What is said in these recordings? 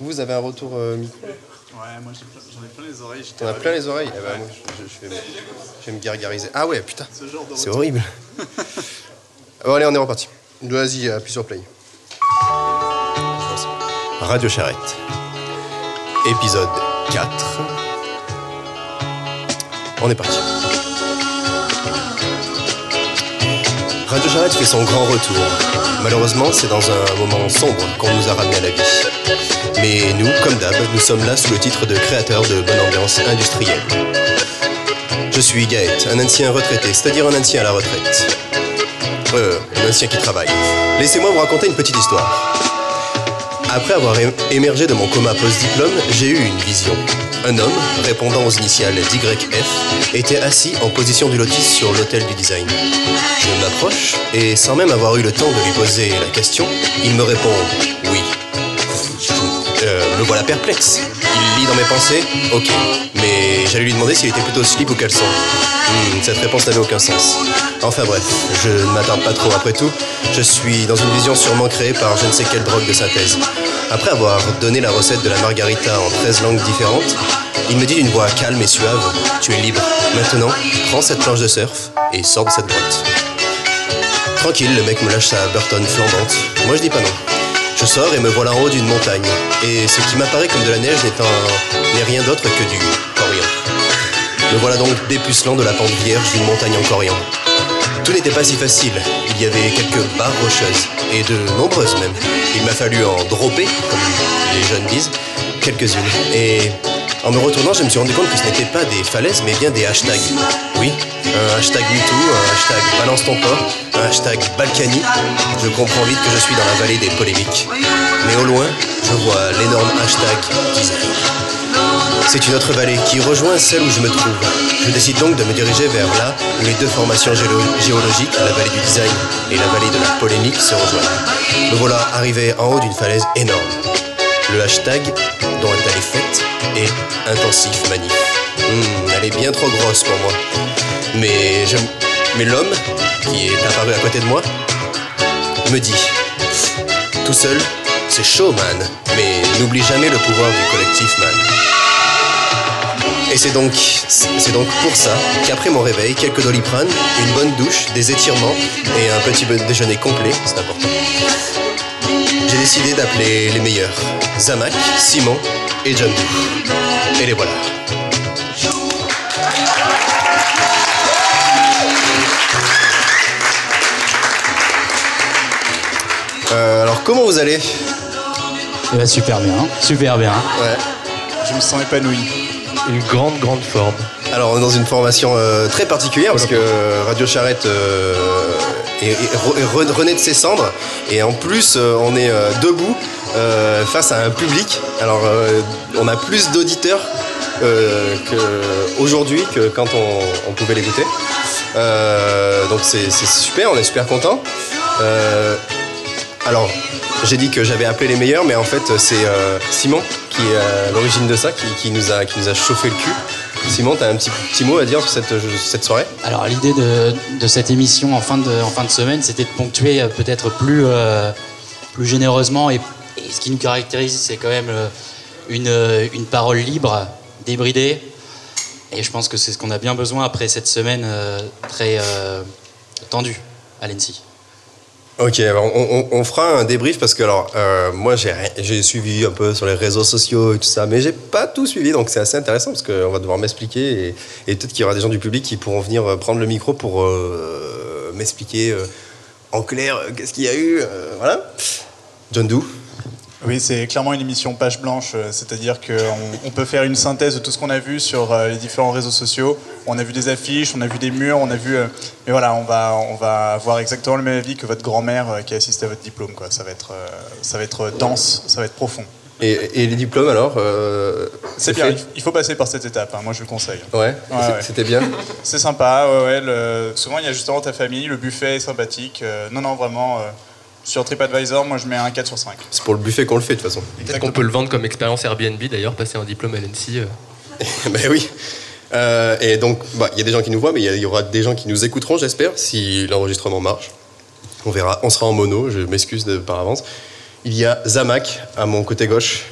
Vous avez un retour euh, micro Ouais, moi j'ai plein- j'en ai plein les oreilles. j'étais T'en as plein les oreilles Eh ben, Ouais. moi, je, je- vais, me- je vais me gargariser. Ah ouais, putain, c'est horrible. bon, allez, on est reparti. Vas-y, appuie sur play. Radio Charrette. Épisode 4. On est parti. Radio Charrette fait son grand retour. Malheureusement, c'est dans un moment sombre qu'on nous a ramené à la vie. Mais nous, comme d'hab, nous sommes là sous le titre de créateur de bonne ambiance industrielle. Je suis Gaët, un ancien retraité, c'est-à-dire un ancien à la retraite. Euh, un ancien qui travaille. Laissez-moi vous raconter une petite histoire. Après avoir émergé de mon coma post-diplôme, j'ai eu une vision. Un homme, répondant aux initiales d'YF, était assis en position du lotus sur l'hôtel du design. Je m'approche et sans même avoir eu le temps de lui poser la question, il me répond oui. Euh, me voilà perplexe. Dans mes pensées Ok. Mais j'allais lui demander s'il était plutôt slip ou caleçon. Hmm, cette réponse n'avait aucun sens. Enfin bref, je ne m'attarde pas trop après tout. Je suis dans une vision sûrement créée par je ne sais quelle drogue de synthèse. Après avoir donné la recette de la margarita en 13 langues différentes, il me dit d'une voix calme et suave Tu es libre. Maintenant, prends cette planche de surf et sors de cette grotte. Tranquille, le mec me lâche sa Burton flambante. Moi je dis pas non. Je sors et me voilà en haut d'une montagne. Et ce qui m'apparaît comme de la neige n'est rien d'autre que du corian. Me voilà donc dépucelant de la pente vierge d'une montagne en corian. Tout n'était pas si facile. Il y avait quelques barres rocheuses, et de nombreuses même. Il m'a fallu en dropper, comme les jeunes disent, quelques-unes. Et en me retournant, je me suis rendu compte que ce n'étaient pas des falaises, mais bien des hashtags. Oui, un hashtag MeToo, un hashtag Balance un hashtag Balkany. Je comprends vite que je suis dans la vallée des polémiques. Mais au loin, je vois l'énorme hashtag design. C'est une autre vallée qui rejoint celle où je me trouve. Je décide donc de me diriger vers là où les deux formations géolo- géologiques, la vallée du design et la vallée de la polémique, se rejoignent. Me voilà arrivé en haut d'une falaise énorme. Le hashtag dont elle est faite est intensif manif. Hmm, elle est bien trop grosse pour moi. Mais je, mais l'homme qui est apparu à côté de moi me dit tout seul, c'est chaud, man. Mais n'oublie jamais le pouvoir du collectif, man. Et c'est donc, c'est donc pour ça qu'après mon réveil, quelques doliprane, une bonne douche, des étirements et un petit déjeuner complet, c'est important. J'ai décidé d'appeler les meilleurs, Zamak, Simon et John Doe. Et les voilà. Euh, alors comment vous allez? Eh ben, super bien, super bien. Ouais. Je me sens épanoui. Une grande, grande forme. Alors on est dans une formation euh, très particulière parce que Radio Charrette euh, re- est re- renaît de ses cendres et en plus euh, on est euh, debout euh, face à un public. Alors on a plus d'auditeurs aujourd'hui que quand on, pouvait l'écouter. Donc c'est super, on est super content. Alors, j'ai dit que j'avais appelé les meilleurs, mais en fait, c'est Simon qui est à l'origine de ça, qui nous a, qui nous a chauffé le cul. Simon, t'as un petit, mot à dire sur cette, cette soirée? Alors l'idée de, cette émission en fin de, en fin de semaine, c'était de ponctuer euh, peut-être plus, euh, plus généreusement. Et, ce qui nous caractérise, c'est quand même euh, une, une parole libre, débridée. Et je pense que c'est ce qu'on a bien besoin après cette semaine très tendue à l'ENSI. Ok, on, fera un débrief parce que alors euh, moi j'ai suivi un peu sur les réseaux sociaux et tout ça, mais j'ai pas tout suivi donc c'est assez intéressant parce qu'on va devoir m'expliquer et, peut-être qu'il y aura des gens du public qui pourront venir euh, prendre le micro pour euh, m'expliquer en clair qu'est-ce qu'il y a eu, voilà. John Doe. Oui, c'est clairement une émission page blanche, c'est-à-dire qu'on on peut faire une synthèse de tout ce qu'on a vu sur les différents réseaux sociaux. On a vu des affiches, on a vu des murs, on a vu. euh, mais voilà, on va, on va avoir exactement le même avis que votre grand-mère euh, qui a assisté à votre diplôme. Quoi. Ça, va être, euh, ça va être dense, ça va être profond. Et, et les diplômes alors euh, C'est bien, fait il faut passer par cette étape, hein, moi je le conseille. Ouais, Ouais, c'est- ouais. c'était bien. C'est sympa, ouais, ouais. le- Souvent il y a justement ta famille, le buffet est sympathique. euh, non, non, vraiment, euh, sur TripAdvisor, moi je mets un 4 sur 5. C'est pour le buffet qu'on le fait de toute façon. Peut-être qu'on peut le vendre comme expérience Airbnb d'ailleurs, passer un diplôme LNC. euh. ben oui. Euh, et donc, bah, il y a des gens qui nous voient, mais il y aura des gens qui nous écouteront, j'espère, si l'enregistrement marche. On verra. On sera en mono, je m'excuse par avance. Il y a Zamak à mon côté gauche.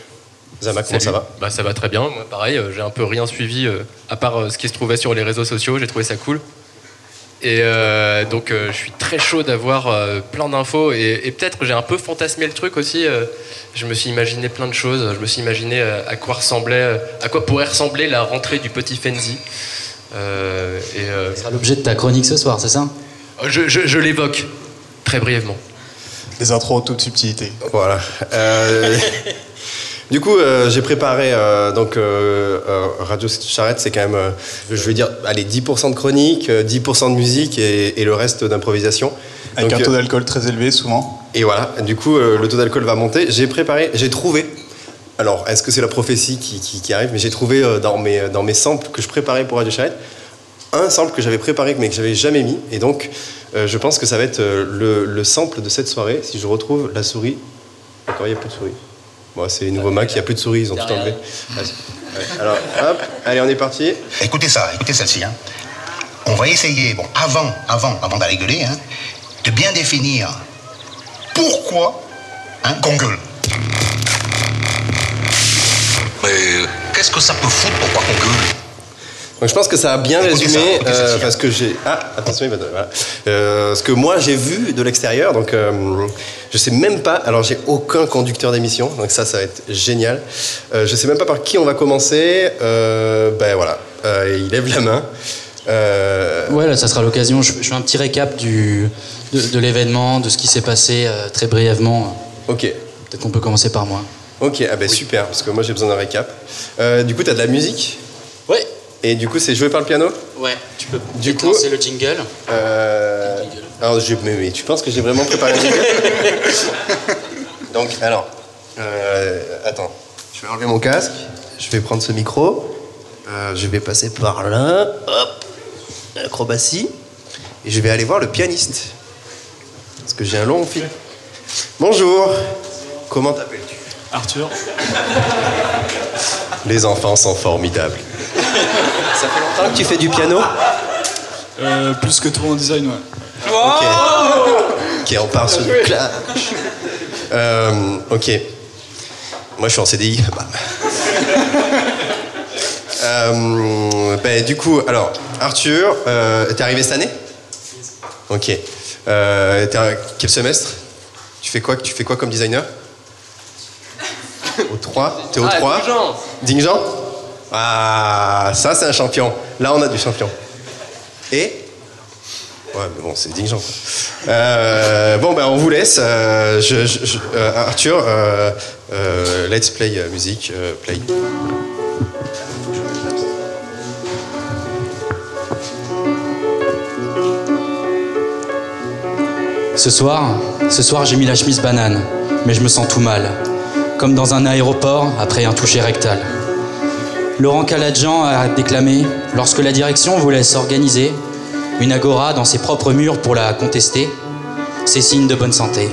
Zama, comment ça va bah, Ça va très bien. Moi, pareil, euh, j'ai un peu rien suivi euh, à part euh, ce qui se trouvait sur les réseaux sociaux. J'ai trouvé ça cool. Et euh, donc, euh, je suis très chaud d'avoir euh, plein d'infos. Et, et peut-être j'ai un peu fantasmé le truc aussi. euh, je me suis imaginé plein de choses. Je me suis imaginé euh, à quoi ressemblait, euh, à quoi pourrait ressembler la rentrée du petit Fenzi. Euh, et euh, Ce sera l'objet de ta chronique ce soir, c'est ça? Je, je- je l'évoque très brièvement. Des intros en toute subtilité. Voilà. Du coup, euh, j'ai préparé euh, donc euh, Radio Charrette, c'est quand même, je vais dire, allez, 10% de chronique, euh, 10% de musique et, et le reste d'improvisation. Avec Donc, un taux d'alcool très élevé, souvent. Et voilà, du coup, le taux d'alcool va monter. J'ai préparé, j'ai trouvé. Alors, est-ce que c'est la prophétie qui, qui- qui arrive Mais j'ai trouvé dans, mes, dans mes samples que je préparais pour Radio Charrette un sample que j'avais préparé mais que j'avais jamais mis. Et donc, je pense que ça va être le, le sample de cette soirée. Si je retrouve la souris. D'accord, il n'y a plus de souris. Bon, c'est nouveau Mac, il n'y a plus de souris, ils ont tout enlevé. Alors, hop, allez, on est parti. Écoutez ça, écoutez celle-ci. hein. On va essayer, bon, avant, avant, avant d'aller gueuler, hein, de bien définir pourquoi hein, qu'on gueule. Mais euh, qu'est-ce que ça peut foutre Pourquoi qu'on gueule Donc je pense que ça a bien résumé euh, parce que j'ai ah attention il va voilà. Euh, ce que moi j'ai vu de l'extérieur donc euh, je sais même pas alors j'ai aucun conducteur d'émission donc ça ça va être génial euh, je sais même pas par qui on va commencer Euh, ben voilà Euh, il lève la main Euh, Ouais, là, ça sera l'occasion. Je, je fais un petit récap du, de, de l'événement, de ce qui s'est passé euh, très brièvement. ok Peut-être qu'on peut commencer par moi. ok ah ben super parce que moi j'ai besoin d'un récap Euh, du coup t'as de la musique? Ouais. Et du coup c'est joué par le piano Ouais, tu peux Du coup- le jingle. Euh, alors, je, mais, mais tu penses que j'ai vraiment préparé un jingle Donc, alors, euh, attends, je vais enlever mon casque, je vais prendre ce micro, euh, je vais passer par là, hop, acrobatie, et je vais aller voir le pianiste. Parce que j'ai un long fil. Bonjour, comment t'appelles-tu? Arthur Les enfants sont formidables. Ça fait longtemps que tu fais du piano Euh, Plus que toi en design, ouais. Ok. Ok, on part sur du clash. Euh, ok. Moi, je suis en CDI. Bam. Euh, ben, du coup, alors, Arthur, euh, t'es arrivé cette année Ok. Euh, quel semestre Tu fais quoi Tu fais quoi comme designer Au 3 T'es au Ah, 3 Dijon. Ah, ça, c'est un champion. Là, on a du champion. Et Ouais, mais bon, c'est quoi. Euh, bon, ben, on vous laisse. Euh, euh, Arthur, euh, let's play musique. play. Ce soir, ce soir, j'ai mis la chemise banane, mais je me sens tout mal, comme dans un aéroport après un toucher rectal. Laurent Caladjan a déclamé Lorsque la direction voulait s'organiser, une agora dans ses propres murs pour la contester, c'est signe de bonne santé.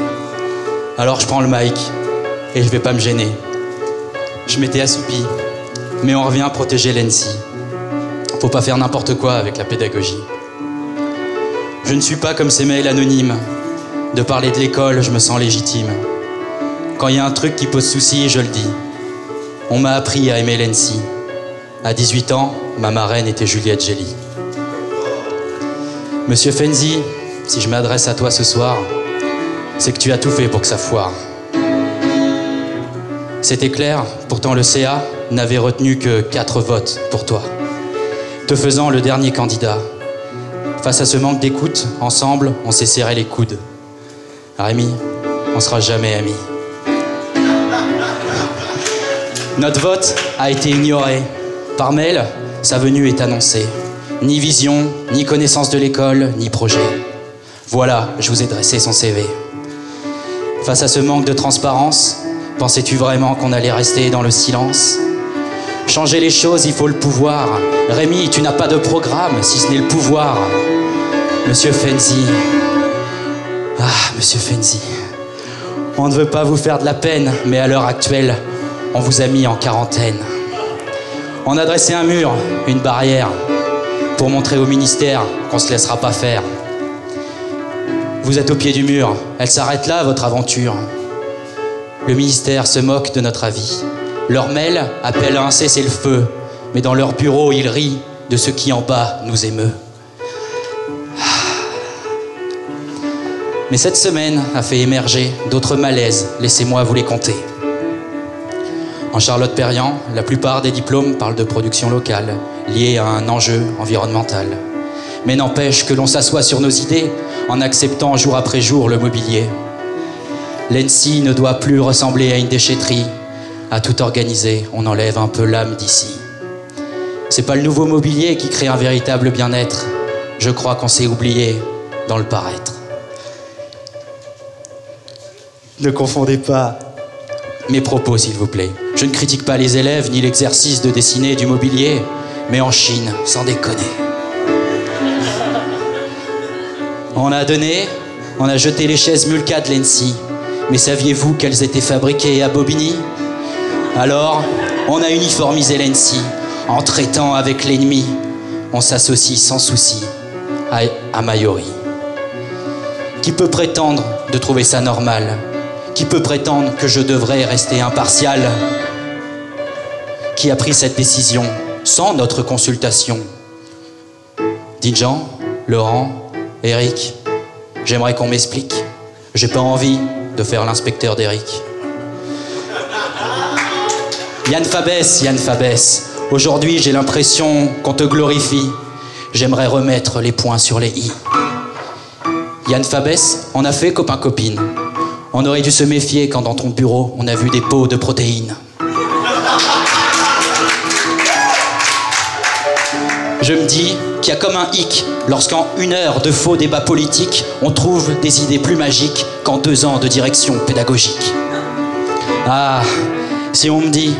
Alors je prends le mic et je vais pas me gêner. Je m'étais assoupi, mais on revient protéger l'ENSI. Faut pas faire n'importe quoi avec la pédagogie. Je ne suis pas comme ces mails anonymes. De parler de l'école, je me sens légitime. Quand il y a un truc qui pose souci, je le dis. On m'a appris à aimer l'ENSI. À 18 ans, ma marraine était Juliette Gély. Monsieur Fenzi, si je m'adresse à toi ce soir, c'est que tu as tout fait pour que ça foire. C'était clair, pourtant le CA n'avait retenu que 4 votes pour toi, te faisant le dernier candidat. Face à ce manque d'écoute, ensemble, on s'est serré les coudes. Rémi, on sera jamais amis. Notre vote a été ignoré. Par mail, sa venue est annoncée. Ni vision, ni connaissance de l'école, ni projet. Voilà, je vous ai dressé son CV. Face à ce manque de transparence, pensais-tu vraiment qu'on allait rester dans le silence? Changer les choses, il faut le pouvoir. Rémi, tu n'as pas de programme, si ce n'est le pouvoir. Monsieur Fenzi. Ah, monsieur Fenzi. On ne veut pas vous faire de la peine, mais à l'heure actuelle, on vous a mis en quarantaine. On a dressé un mur, une barrière, pour montrer au ministère qu'on se laissera pas faire. Vous êtes au pied du mur, elle s'arrête là, votre aventure. Le ministère se moque de notre avis. Leur mail appelle à un cessez-le-feu, mais dans leur bureau, ils rient de ce qui en bas nous émeut. Mais cette semaine a fait émerger d'autres malaises, laissez-moi vous les compter. En Charlotte-Perriand, la plupart des diplômes parlent de production locale, liée à un enjeu environnemental. Mais n'empêche que l'on s'assoit sur nos idées en acceptant jour après jour le mobilier. L'ENSI ne doit plus ressembler à une déchetterie. À tout organiser, on enlève un peu l'âme d'ici. C'est pas le nouveau mobilier qui crée un véritable bien-être. Je crois qu'on s'est oublié dans le paraître. Ne confondez pas mes propos, s'il vous plaît. Je ne critique pas les élèves ni l'exercice de dessiner du mobilier, mais en Chine, sans déconner. On a donné, on a jeté les chaises Mulca de l'ENSI. Mais saviez-vous qu'elles étaient fabriquées à Bobigny? Alors, on a uniformisé l'ENSI en traitant avec l'ennemi. On s'associe sans souci à, à Mayori. Qui peut prétendre de trouver ça normal? Qui peut prétendre que je devrais rester impartial Qui a pris cette décision sans notre consultation Dinjan Laurent Eric J'aimerais qu'on m'explique. J'ai pas envie de faire l'inspecteur d'Eric. Yann Fabès, Yann Fabès, aujourd'hui j'ai l'impression qu'on te glorifie. J'aimerais remettre les points sur les i. Yann Fabès, on a fait copain-copine. On aurait dû se méfier quand dans ton bureau on a vu des pots de protéines. Je me dis qu'il y a comme un hic lorsqu'en une heure de faux débats politiques, on trouve des idées plus magiques qu'en deux ans de direction pédagogique. Ah, si on me dit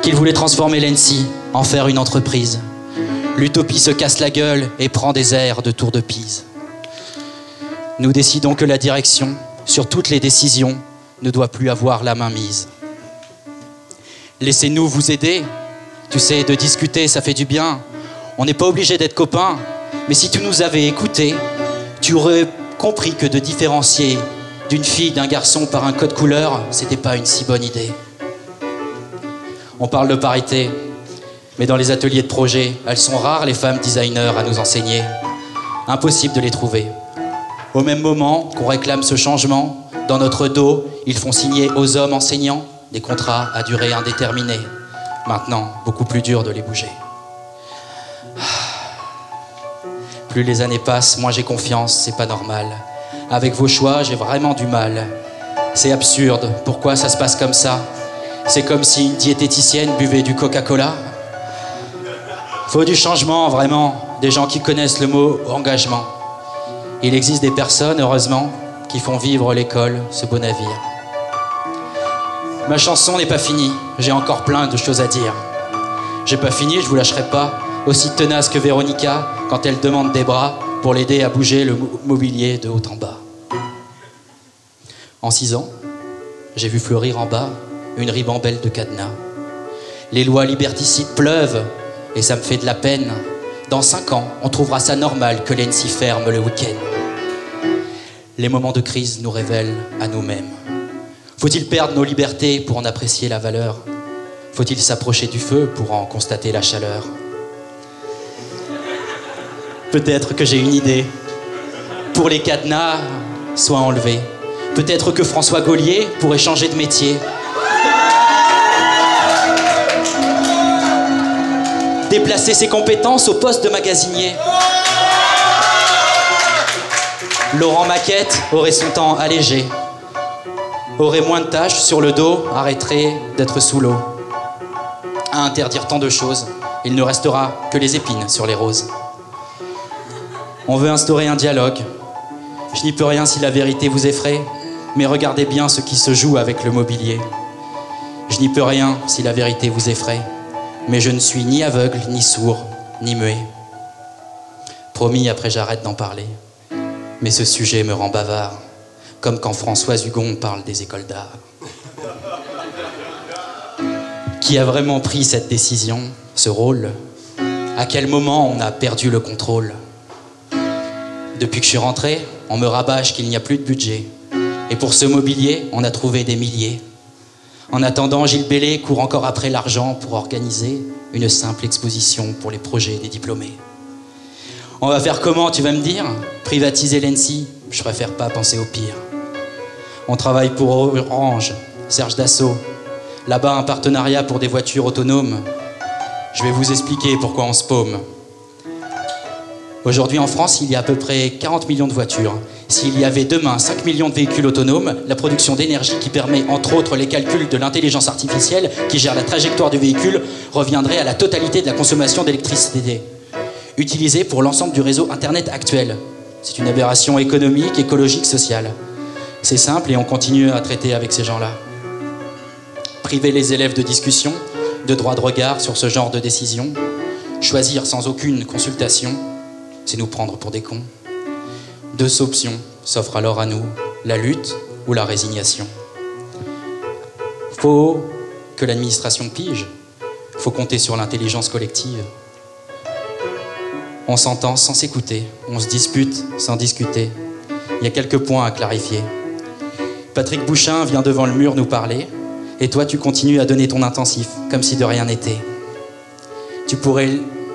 qu'il voulait transformer l'ENSI en faire une entreprise, l'utopie se casse la gueule et prend des airs de tour de Pise. Nous décidons que la direction, sur toutes les décisions, ne doit plus avoir la main mise. Laissez-nous vous aider. Tu sais, de discuter, ça fait du bien. On n'est pas obligé d'être copains, mais si tu nous avais écoutés, tu aurais compris que de différencier d'une fille d'un garçon par un code couleur, c'était pas une si bonne idée. On parle de parité, mais dans les ateliers de projet, elles sont rares les femmes designers à nous enseigner. Impossible de les trouver. Au même moment qu'on réclame ce changement, dans notre dos, ils font signer aux hommes enseignants des contrats à durée indéterminée. Maintenant, beaucoup plus dur de les bouger. Plus les années passent, moins j'ai confiance, c'est pas normal. Avec vos choix, j'ai vraiment du mal. C'est absurde, pourquoi ça se passe comme ça? C'est comme si une diététicienne buvait du Coca-Cola? Faut du changement, vraiment, des gens qui connaissent le mot engagement. Il existe des personnes, heureusement, qui font vivre l'école, ce beau navire. Ma chanson n'est pas finie, j'ai encore plein de choses à dire. J'ai pas fini, je vous lâcherai pas, aussi tenace que Véronica quand elle demande des bras pour l'aider à bouger le mobilier de haut en bas. En six ans, j'ai vu fleurir en bas une ribambelle de cadenas. Les lois liberticides pleuvent et ça me fait de la peine. Dans cinq ans, on trouvera ça normal que l'ENSI ferme le week-end. Les moments de crise nous révèlent à nous-mêmes. Faut-il perdre nos libertés pour en apprécier la valeur? Faut-il s'approcher du feu pour en constater la chaleur? Peut-être que j'ai une idée. Pour les cadenas, soient enlevés. Peut-être que François Gaulier pourrait changer de métier. Déplacer ses compétences au poste de magasinier. Laurent Maquette aurait son temps allégé. Aurait moins de tâches sur le dos, arrêterait d'être sous l'eau. À interdire tant de choses, il ne restera que les épines sur les roses. On veut instaurer un dialogue. Je n'y peux rien si la vérité vous effraie, mais regardez bien ce qui se joue avec le mobilier. Je n'y peux rien si la vérité vous effraie, mais je ne suis ni aveugle, ni sourd, ni muet. Promis, après j'arrête d'en parler. Mais ce sujet me rend bavard, comme quand François Hugon parle des écoles d'art. Qui a vraiment pris cette décision, ce rôle? À quel moment on a perdu le contrôle? Depuis que je suis rentré, on me rabâche qu'il n'y a plus de budget. Et pour ce mobilier, on a trouvé des milliers. En attendant, Gilles Bellé court encore après l'argent pour organiser une simple exposition pour les projets des diplômés. On va faire comment, tu vas me dire? Privatiser l'ENSI Je préfère pas penser au pire. On travaille pour Orange, Serge Dassault. Là-bas, un partenariat pour des voitures autonomes. Je vais vous expliquer pourquoi on se paume. Aujourd'hui en France, il y a à peu près 40 millions de voitures. S'il y avait demain 5 millions de véhicules autonomes, la production d'énergie qui permet entre autres les calculs de l'intelligence artificielle qui gère la trajectoire du véhicule reviendrait à la totalité de la consommation d'électricité utilisée pour l'ensemble du réseau Internet actuel. C'est une aberration économique, écologique, sociale. C'est simple et on continue à traiter avec ces gens-là. Priver les élèves de discussion, de droit de regard sur ce genre de décision, choisir sans aucune consultation, c'est nous prendre pour des cons. Deux options s'offrent alors à nous, la lutte ou la résignation. Faut que l'administration pige, faut compter sur l'intelligence collective. On s'entend sans s'écouter, on se dispute sans discuter. Il y a quelques points à clarifier. Patrick Bouchin vient devant le mur nous parler, et toi tu continues à donner ton intensif, comme si de rien n'était. Tu pourrais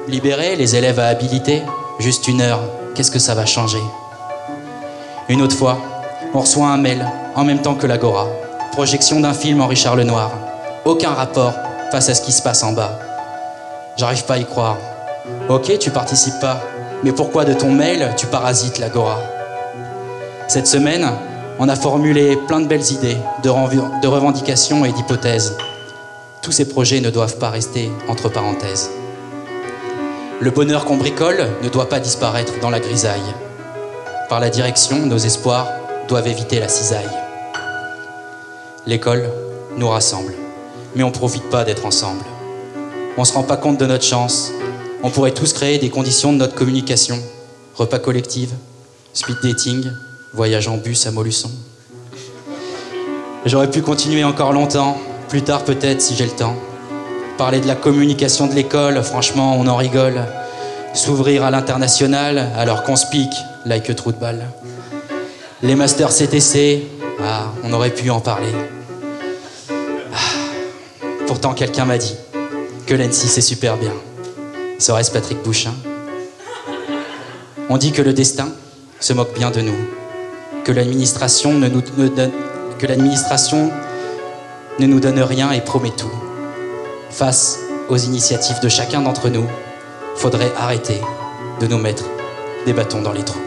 libérer les élèves à habiliter, juste une heure, qu'est-ce que ça va changer? Une autre fois, on reçoit un mail, en même temps que l'Agora, projection d'un film en Richard Lenoir. Aucun rapport face à ce qui se passe en bas. J'arrive pas à y croire. Ok, tu participes pas, mais pourquoi de ton mail tu parasites l'Agora? Cette semaine, on a formulé plein de belles idées, de, de revendications et d'hypothèses. Tous ces projets ne doivent pas rester entre parenthèses. Le bonheur qu'on bricole ne doit pas disparaître dans la grisaille. Par la direction, nos espoirs doivent éviter la cisaille. L'école nous rassemble, mais on ne profite pas d'être ensemble. On ne se rend pas compte de notre chance. On pourrait tous créer des conditions de notre communication. Repas collectif, speed dating, voyage en bus à Molusson. J'aurais pu continuer encore longtemps, plus tard peut-être si j'ai le temps. Parler de la communication de l'école, franchement, on en rigole. S'ouvrir à l'international, alors qu'on se pique, like trou de balle. Les masters CTC, ah, on aurait pu en parler. Ah, pourtant, quelqu'un m'a dit que l'ENSI c'est super bien. Serait-ce Patrick Bouchin On dit que le destin se moque bien de nous, que l'administration ne nous donne, que l'administration ne nous donne rien et promet tout. Face aux initiatives de chacun d'entre nous, faudrait arrêter de nous mettre des bâtons dans les trous.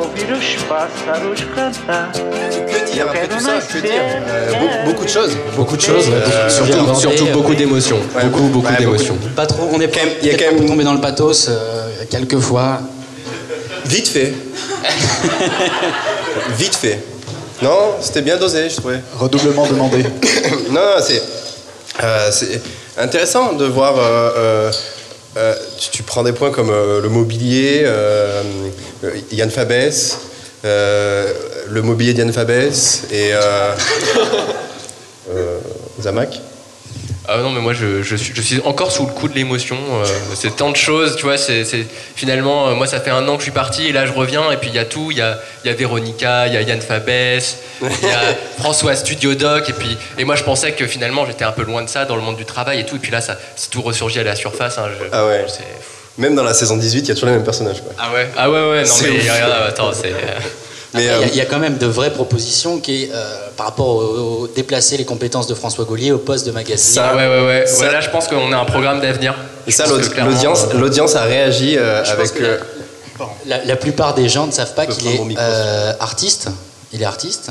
ouvir os pássaros cantar. Que dire après tout ça Que dire? Euh, beaucoup, beaucoup de choses. Beaucoup de choses, Euh, de surtout, surtout euh, beaucoup d'émotions. Ouais, beaucoup, beaucoup ouais, d'émotions. Pas trop, on est pas, Il y a quand même- tombé dans le pathos euh, quelques fois. Vite fait. Vite fait. Non, c'était bien dosé, je trouvais. Redoublement demandé. non, non, c'est euh, c'est intéressant de voir. Euh, tu, prends des points comme euh, le mobilier, euh, Yann Fabès, le mobilier d'Yann Fabès et euh, euh. Ah non, mais moi je, je suis, je suis encore sous le coup de l'émotion. euh, c'est tant de choses, tu vois. C'est, finalement, euh, moi ça fait un an que je suis parti et là je reviens et puis il y a tout. Il y a, y a Véronica, il y a Yann Fabès, il y a François Studio Doc et puis et moi je pensais que finalement j'étais un peu loin de ça dans le monde du travail et tout. Et puis là ça c'est tout ressurgi à la surface. hein, je- Ah ouais. Même dans la saison 18, il y a toujours les mêmes personnages. quoi. Ah ouais? Ah ouais, ouais, non mais regarde, attends, c'est. Mais Il y, euh, a- il y a quand même de vraies propositions qui est, euh, par rapport au, au- déplacer les compétences de François Gaulier au poste de magasinier. Ah ouais, ouais, ouais. Ça- Ouais, là, je pense qu'on a un programme d'avenir. et Je ça, l'audience, euh, l'audience a réagi euh, avec. la- La, la plupart des gens ne savent pas qu'il est euh, artiste. Il est artiste.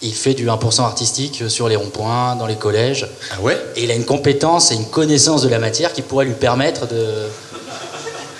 Il fait du 1% artistique sur les ronds-points, dans les collèges. Ah ouais? Et il a une compétence et une connaissance de la matière qui pourrait lui permettre de,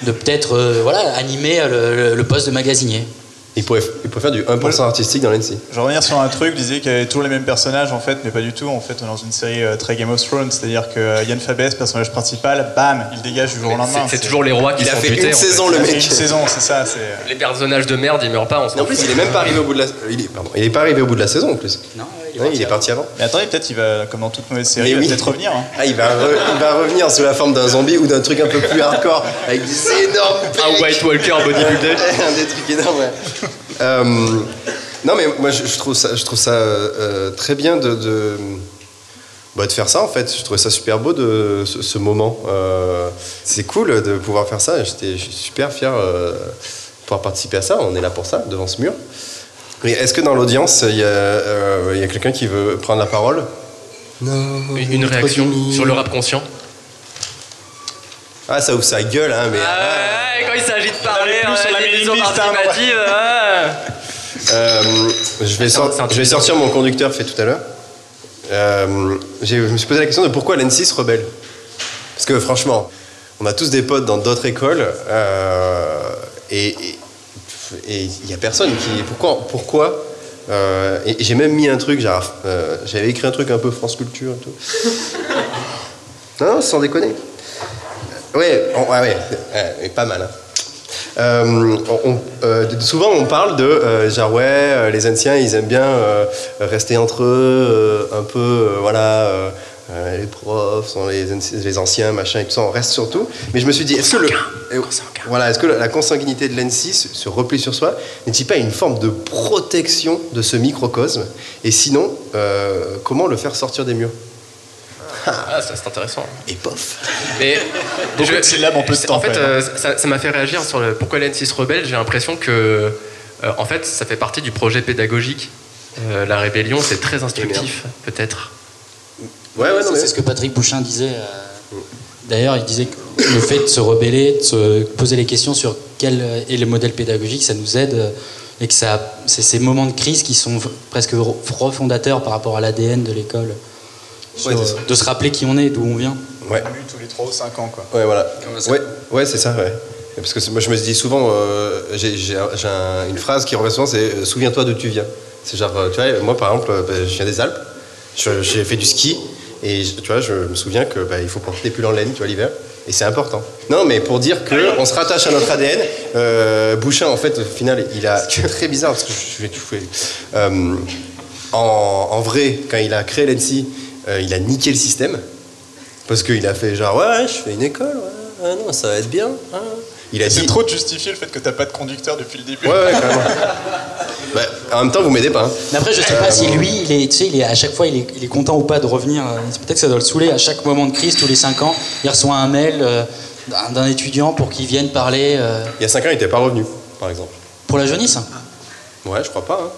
de peut-être euh, voilà, animer le, le- le poste de magasinier. Il pourrait, il pourrait faire du 1% artistique dans l'NC. Je vais revenir sur un truc, vous disiez qu'il y avait toujours les mêmes personnages en fait, mais pas du tout. En fait, on est dans une série euh, très Game of Thrones, c'est-à-dire que euh, Yann Fabès, personnage principal, bam, il dégage du jour au lendemain. c'est- toujours les rois qui Il a fait butés, une en fait. saison, le mec. Une saison, c'est ça. Euh, Les personnages de merde, ils meurent pas, on Et en plus, il est même pas arrivé au bout de la. Il est, pardon, il est pas arrivé au bout de la saison en plus. Non, Ouais, il est parti avant. Mais attendez, peut-être il va, comme dans toute mauvaise série, Mais il va oui. peut-être revenir. hein. Ah, il va, re- il va revenir sous la forme d'un zombie ou d'un truc un peu plus hardcore avec des énormes. Un. White Walker bodybuilder. un des trucs énormes, ouais. Euh, non, mais moi, je, je trouve ça, je trouve ça euh, euh, très bien de, de, bah, de faire ça, en fait. Je trouvais ça super beau, de, ce, ce moment. Euh, c'est cool de pouvoir faire ça. J'étais je suis super fier euh, de pouvoir participer à ça. On est là pour ça, devant ce mur. Est-ce que dans l'audience, il y a, euh, il y a quelqu'un qui veut prendre la parole? Non. Une, une réaction sur le rap conscient? Ah, ça ouvre sa gueule, hein, mais. Ah ouais, quand il s'agit de parler, plus sur la des mailing visions list, hein. Euh, je, vais je vais sortir mon conducteur fait tout à l'heure. Euh, j'ai- je me suis posé la question de pourquoi l'N6 rebelle? Parce que franchement, on a tous des potes dans d'autres écoles euh, et et- il n'y a personne qui. Pourquoi, pourquoi euh, Et j'ai même mis un truc, euh, j'avais écrit un truc un peu France Culture et tout. non, non, sans déconner. Ouais, on- ouais, ouais, ouais, pas mal. hein. Euh, on- euh, souvent on parle de euh, genre ouais euh, les anciens ils aiment bien euh, rester entre eux euh, un peu euh, voilà euh, les profs sont les, anci- les anciens machin et tout ça on reste sur tout mais je me suis dit est-ce que le euh, voilà est-ce que la, consanguinité de l'N6 ce repli sur soi? N'est-il pas une forme de protection de ce microcosme? Et sinon euh, comment le faire sortir des murs? Ah, ça c'est intéressant. et pof Mais Beaucoup de syllabes en peu de temps, En fait, euh, ça m'a fait réagir sur le pourquoi l'N6 rebelle. J'ai l'impression que, en fait, ça fait partie du projet pédagogique. La rébellion, c'est très instructif, peut-être. Ouais ouais non C'est- ce que Patrick Bouchin disait. euh, D'ailleurs, il disait que le fait de se rebeller, de se poser les questions sur quel est le modèle pédagogique, ça nous aide euh, et que ça, c'est ces moments de crise qui sont presque re- refondateurs par rapport à l'ADN de l'école. Ouais, euh, de se rappeler qui on est, d'où on vient. ouais On a eu tous les 3 ou 5 ans, quoi. Ouais, voilà. Ouais, ouais c'est ça, ouais. Parce que moi, je me dis souvent, euh, j'ai j'ai un- j'ai un- une phrase qui revient souvent, c'est souviens-toi d'où tu viens. C'est genre, tu vois, moi par exemple, bah, je viens des Alpes, j'ai fait du ski, et tu vois, je me souviens que bah, il faut porter des pulls en laine, tu vois, l'hiver, et c'est important. Non, mais pour dire que on se rattache à notre ADN, euh, Bouchin, en fait, au final, il a. C'est très bizarre parce que je vais tout. Euh, en, en vrai, quand il a créé l'ENSI, euh, il a niqué le système. Parce qu'il a fait genre, ouais, je fais une école, ouais, ah non, ça va être bien. hein. Il a C'est dit. trop de justifier le fait que t'as pas de conducteur depuis le début. Ouais, ouais, carrément. Bah, en même temps, vous m'aidez pas. hein. Mais après, je sais pas si lui, il est, tu sais, il est, à chaque fois, il est, il est content ou pas de revenir. euh, Peut-être que ça doit le saouler. À chaque moment de crise, tous les 5 ans, il reçoit un mail euh, d'un étudiant pour qu'il vienne parler euh, Il y a 5 ans, il n'était pas revenu, par exemple. pour la jeunesse. Ouais, je crois pas. hein.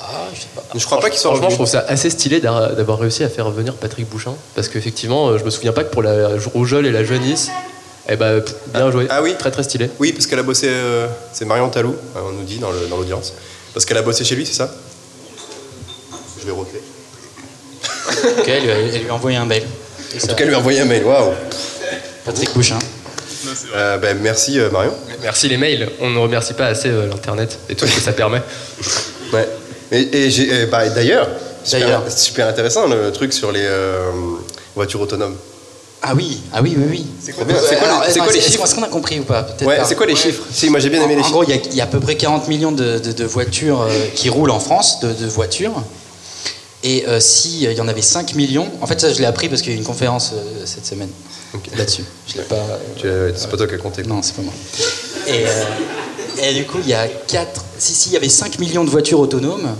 Ah, je sais pas. Je crois pas qu'il soit Franchement, je revenu. trouve ça assez stylé d'a- d'avoir réussi à faire revenir Patrick Bouchin. Parce qu'effectivement, euh, je me souviens pas que pour la rougeole et la jeunisse, eh ben, bien joué. ah oui. Très très stylé. Oui, parce qu'elle a bossé. euh, c'est Marion Talou, hein, on nous dit dans l'audience. Parce qu'elle a bossé chez lui, c'est ça? Je vais roter. Ok, elle, lui a- elle lui a envoyé un mail. Et En ça, tout cas, elle lui a envoyé un mail. Waouh Patrick Bouchin. Euh, ben, Merci, euh, Marion. Merci les mails. On ne remercie pas assez euh, l'internet et tout ce que ça permet. Ouais. Et, et bah, d'ailleurs, super, D'ailleurs. super intéressant le truc sur les euh, voitures autonomes. Ah oui, ah oui, oui, oui. C'est quoi, les- chiffres Est-ce qu'on a compris ou pas Ouais, c'est quoi les chiffres Si, moi j'ai bien aimé En, les en chiffres. gros, il y, a- il à peu près 40 millions de, voitures euh, qui roulent en France, de, voitures. Et euh, s'il y en avait 5 millions, en fait, ça je l'ai appris parce qu'il y a eu une conférence euh, cette semaine là-dessus. Je l'ai pas. Euh, C'est pas toi qui as compté. Non, c'est pas moi. Et, euh, du coup, il y a 4. Si, s'il y avait 5 millions de voitures autonomes,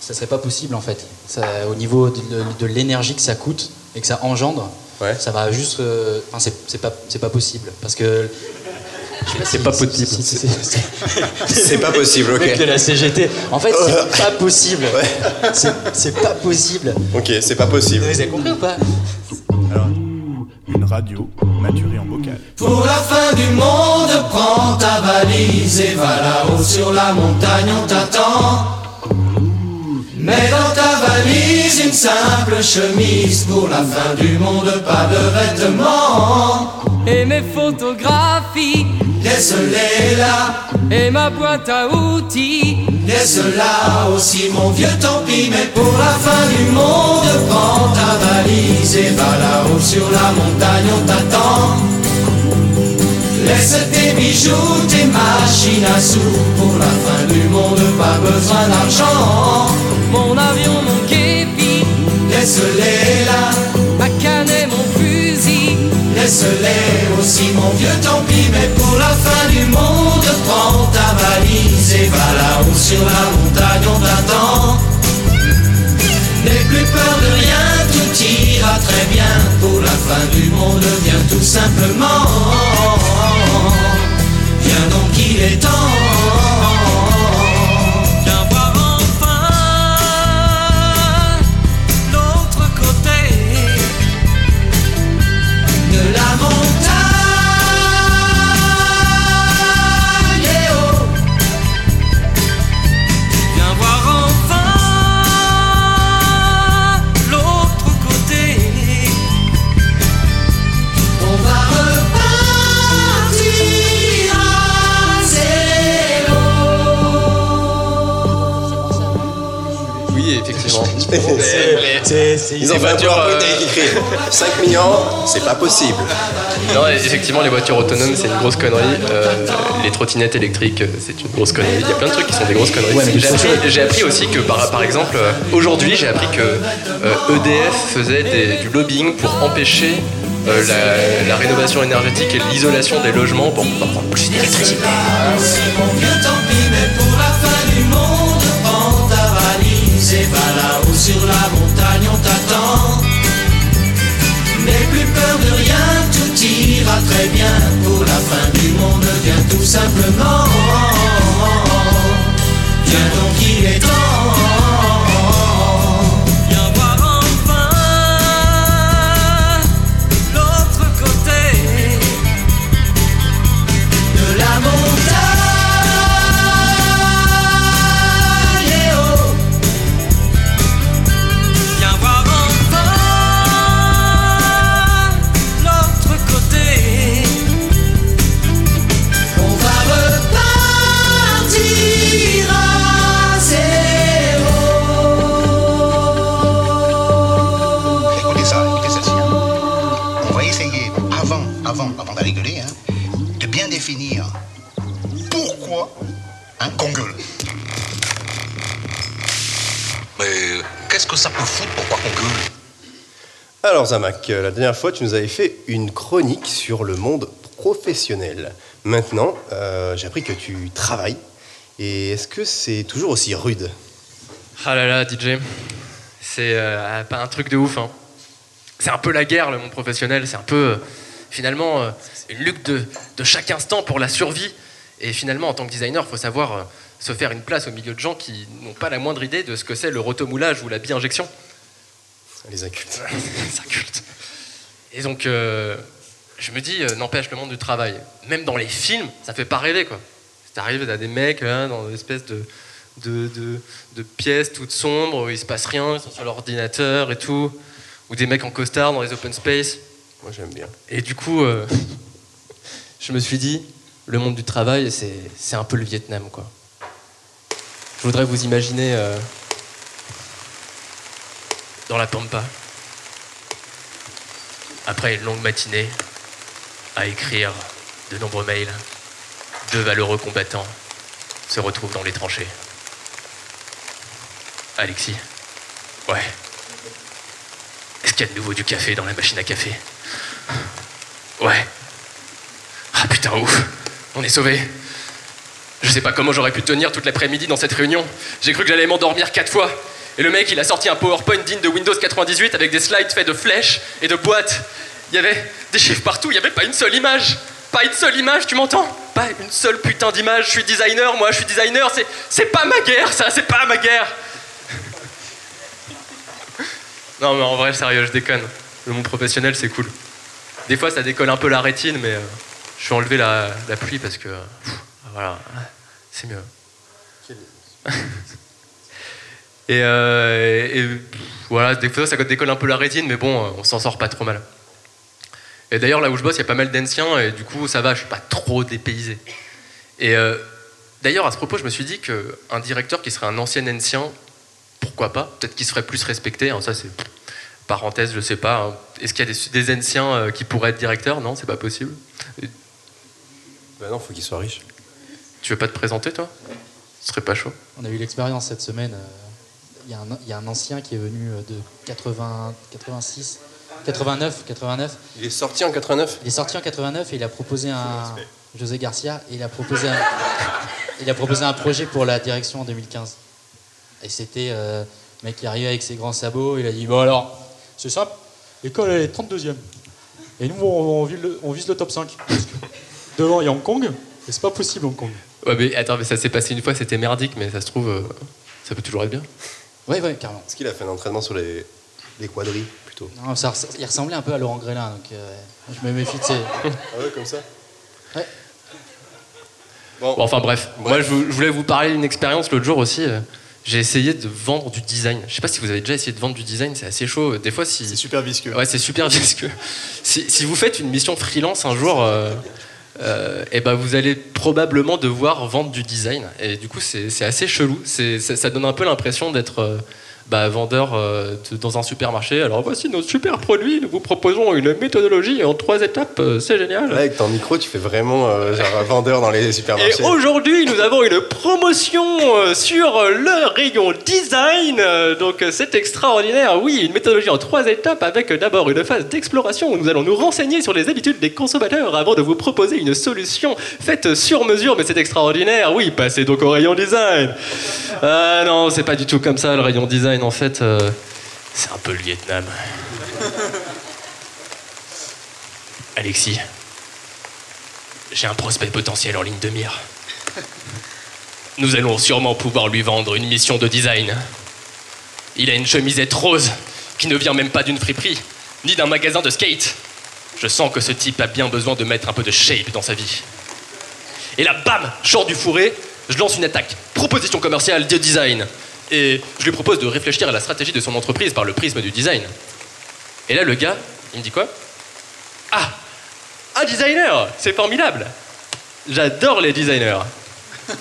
ça serait pas possible en fait. Au niveau de l'énergie que ça coûte et que ça engendre, Ouais. Ça va juste. euh, Enfin, c'est c'est pas, c'est pas possible. Parce que. C'est pas possible. si- si- si- C'est pas possible, Le mec de ok. la CGT. En fait, c'est pas possible. C'est- C'est pas possible. Ok, c'est pas possible. Vous avez compris ou pas? Alors, une radio maturée en bocal. Pour la fin du monde, prends ta valise et va là-haut sur la montagne, on t'attend. Mets dans ta valise une simple chemise pour la fin du monde, pas de vêtements. Et mes photographies, là, et ma boîte à outils. laisse-la aussi mon vieux tant pis, mais pour la fin du monde, prends ta valise et va là-haut sur la montagne, on t'attend. Laisse tes bijoux, tes machines à sous Pour la fin du monde, pas besoin d'argent. Mon avion, mon képi, Laisse-les là, ma canne et mon fusil. laisse-les aussi mon vieux tant pis. Mais pour la fin du monde, prends ta valise Et va là-haut sur la montagne, on t'attend. N'aie plus peur de rien, tout ira très bien. Pour la fin du monde, viens tout simplement il est Les voitures, euh, avec écrit 5 millions, c'est pas possible. Non, effectivement, les voitures autonomes, c'est une grosse connerie. Euh, les trottinettes électriques, euh, c'est une grosse connerie. Il y a plein de trucs qui sont des grosses conneries. Ouais, j'ai, appris, changer. j'ai appris aussi que, par, par exemple, euh, aujourd'hui, j'ai appris que euh, EDF faisait des- du lobbying pour empêcher euh, la, la rénovation énergétique et l'isolation des logements pour pouvoir prendre plus d'électricité. Si mon vieux tant pis, mais pour N'aie plus peur de rien, tout ira très bien. Pour la fin du monde, viens tout simplement. Viens donc, il est temps. Foutre Pourquoi qu'on gueule? Alors Zamak, euh, la dernière fois tu nous avais fait une chronique sur le monde professionnel. Maintenant, euh, j'ai appris que tu travailles. Et est-ce que c'est toujours aussi rude? Ah là là, DJ, c'est euh, pas un truc de ouf. Hein. C'est un peu la guerre, le monde professionnel. C'est un peu, finalement, une lutte de, chaque instant pour la survie. Et finalement, en tant que designer, il faut savoir se faire une place au milieu de gens qui n'ont pas la moindre idée de ce que c'est le rotomoulage ou la bi-injection. Les incultes. C'est un culte. Et donc, euh, je me dis, euh, n'empêche le monde du travail. Même dans les films, ça fait pas rêver, quoi. T'arrives, t'as des mecs hein, dans une espèce de, de, de, de pièces toutes sombres où il se passe rien, ils sont sur l'ordinateur et tout. Ou des mecs en costard dans les open space. Moi j'aime bien. Et du coup, euh, je me suis dit, le monde du travail, c'est c'est un peu le Vietnam, quoi. Je voudrais vous imaginer euh, dans la pampa, après une longue matinée, à écrire de nombreux mails, deux valeureux combattants se retrouvent dans les tranchées. Alexis Ouais. Est-ce qu'il y a de nouveau du café dans la machine à café? Ouais. Ah putain, ouf. On est sauvés. Je sais pas comment j'aurais pu tenir toute l'après-midi dans cette réunion. J'ai cru que j'allais m'endormir quatre fois. Et le mec, il a sorti un PowerPoint digne de Windows 98 avec des slides faits de flèches et de boîtes. Il y avait des chiffres partout, il n'y avait pas une seule image. Pas une seule image, tu m'entends? Pas une seule putain d'image. Je suis designer, moi, je suis designer. C'est, pas ma guerre, ça, c'est pas ma guerre. non, mais en vrai, sérieux, je déconne. Le monde professionnel, c'est cool. Des fois, ça décolle un peu la rétine, mais euh, je vais enlever la, pluie parce que. voilà, c'est mieux. Et, euh, et, voilà, des fois ça décolle un peu la rétine, mais bon, on s'en sort pas trop mal. Et d'ailleurs, là où je bosse, il y a pas mal d'anciens, et du coup, ça va, je suis pas trop dépaysé. Et euh, d'ailleurs, à ce propos, je me suis dit qu'un directeur qui serait un ancien ancien, pourquoi pas Peut-être qu'il serait plus respecté. hein, ça, c'est parenthèse, je sais pas. hein. Est-ce qu'il y a des, des anciens euh, qui pourraient être directeurs? Non, c'est pas possible. Bah non, faut qu'il soit riche. Tu veux pas te présenter, toi? Ce serait pas chaud. On a eu l'expérience cette semaine. euh, Il y, a un- il y a un ancien qui est venu euh, de 80, 86, 89, 89. Il est sorti en 89 Il est sorti en 89 et il a proposé un. José Garcia, et il a proposé un, il a proposé un projet pour la direction en 2015. Et c'était euh, le mec qui arrivait avec ses grands sabots, il a dit Bon alors, c'est simple, l'école elle est 32e. Et nous on, on vise, le, on vise le top 5. Parce que devant il y a Hong Kong, et c'est pas possible Hong Kong. Ouais, mais attends, mais ça s'est passé une fois, c'était merdique, mais ça se trouve, euh, ça peut toujours être bien. Ouais, ouais, carrément. Est-ce qu'il a fait un entraînement sur les, les quadrilles plutôt? Non, ça, res- il ressemblait un peu à Laurent Grélin, donc euh, je me méfie de ses. Ah ouais, comme ça? Ouais. Bon, enfin bref, moi je, vou- je voulais vous parler d'une expérience l'autre jour aussi. euh, J'ai essayé de vendre du design. Je sais pas si vous avez déjà essayé de vendre du design, c'est assez chaud. Des fois, si. C'est super visqueux. Ouais, c'est super visqueux. Si, si vous faites une mission freelance un jour, euh, euh, eh ben vous allez probablement devoir vendre du design. Et du coup, c'est assez chelou. Ça, ça donne un peu l'impression d'être euh, bah, vendeur euh, dans un supermarché. Alors voici nos super produits. Nous vous proposons une méthodologie en trois étapes. euh, C'est génial. Là, avec ton micro, tu fais vraiment euh, genre vendeur dans les supermarchés. Et aujourd'hui, nous avons une promotion sur le rayon design. Donc, c'est extraordinaire. Oui, une méthodologie en trois étapes avec d'abord une phase d'exploration où nous allons nous renseigner sur les habitudes des consommateurs avant de vous proposer une solution faite sur mesure. Mais c'est extraordinaire. Oui, passez donc au rayon design. Ah non, c'est pas du tout comme ça le rayon design. En fait, euh, c'est un peu le Vietnam. Alexis, j'ai un prospect potentiel en ligne de mire. Nous allons sûrement pouvoir lui vendre une mission de design. Il a une chemisette rose qui ne vient même pas d'une friperie, ni d'un magasin de skate. Je sens que ce type a bien besoin de mettre un peu de shape dans sa vie. Et là, bam, sors du fourré, je lance une attaque. Proposition commerciale de design. Et je lui propose de réfléchir à la stratégie de son entreprise par le prisme du design. Et là, le gars, il me dit quoi? Ah Un designer C'est formidable J'adore les designers.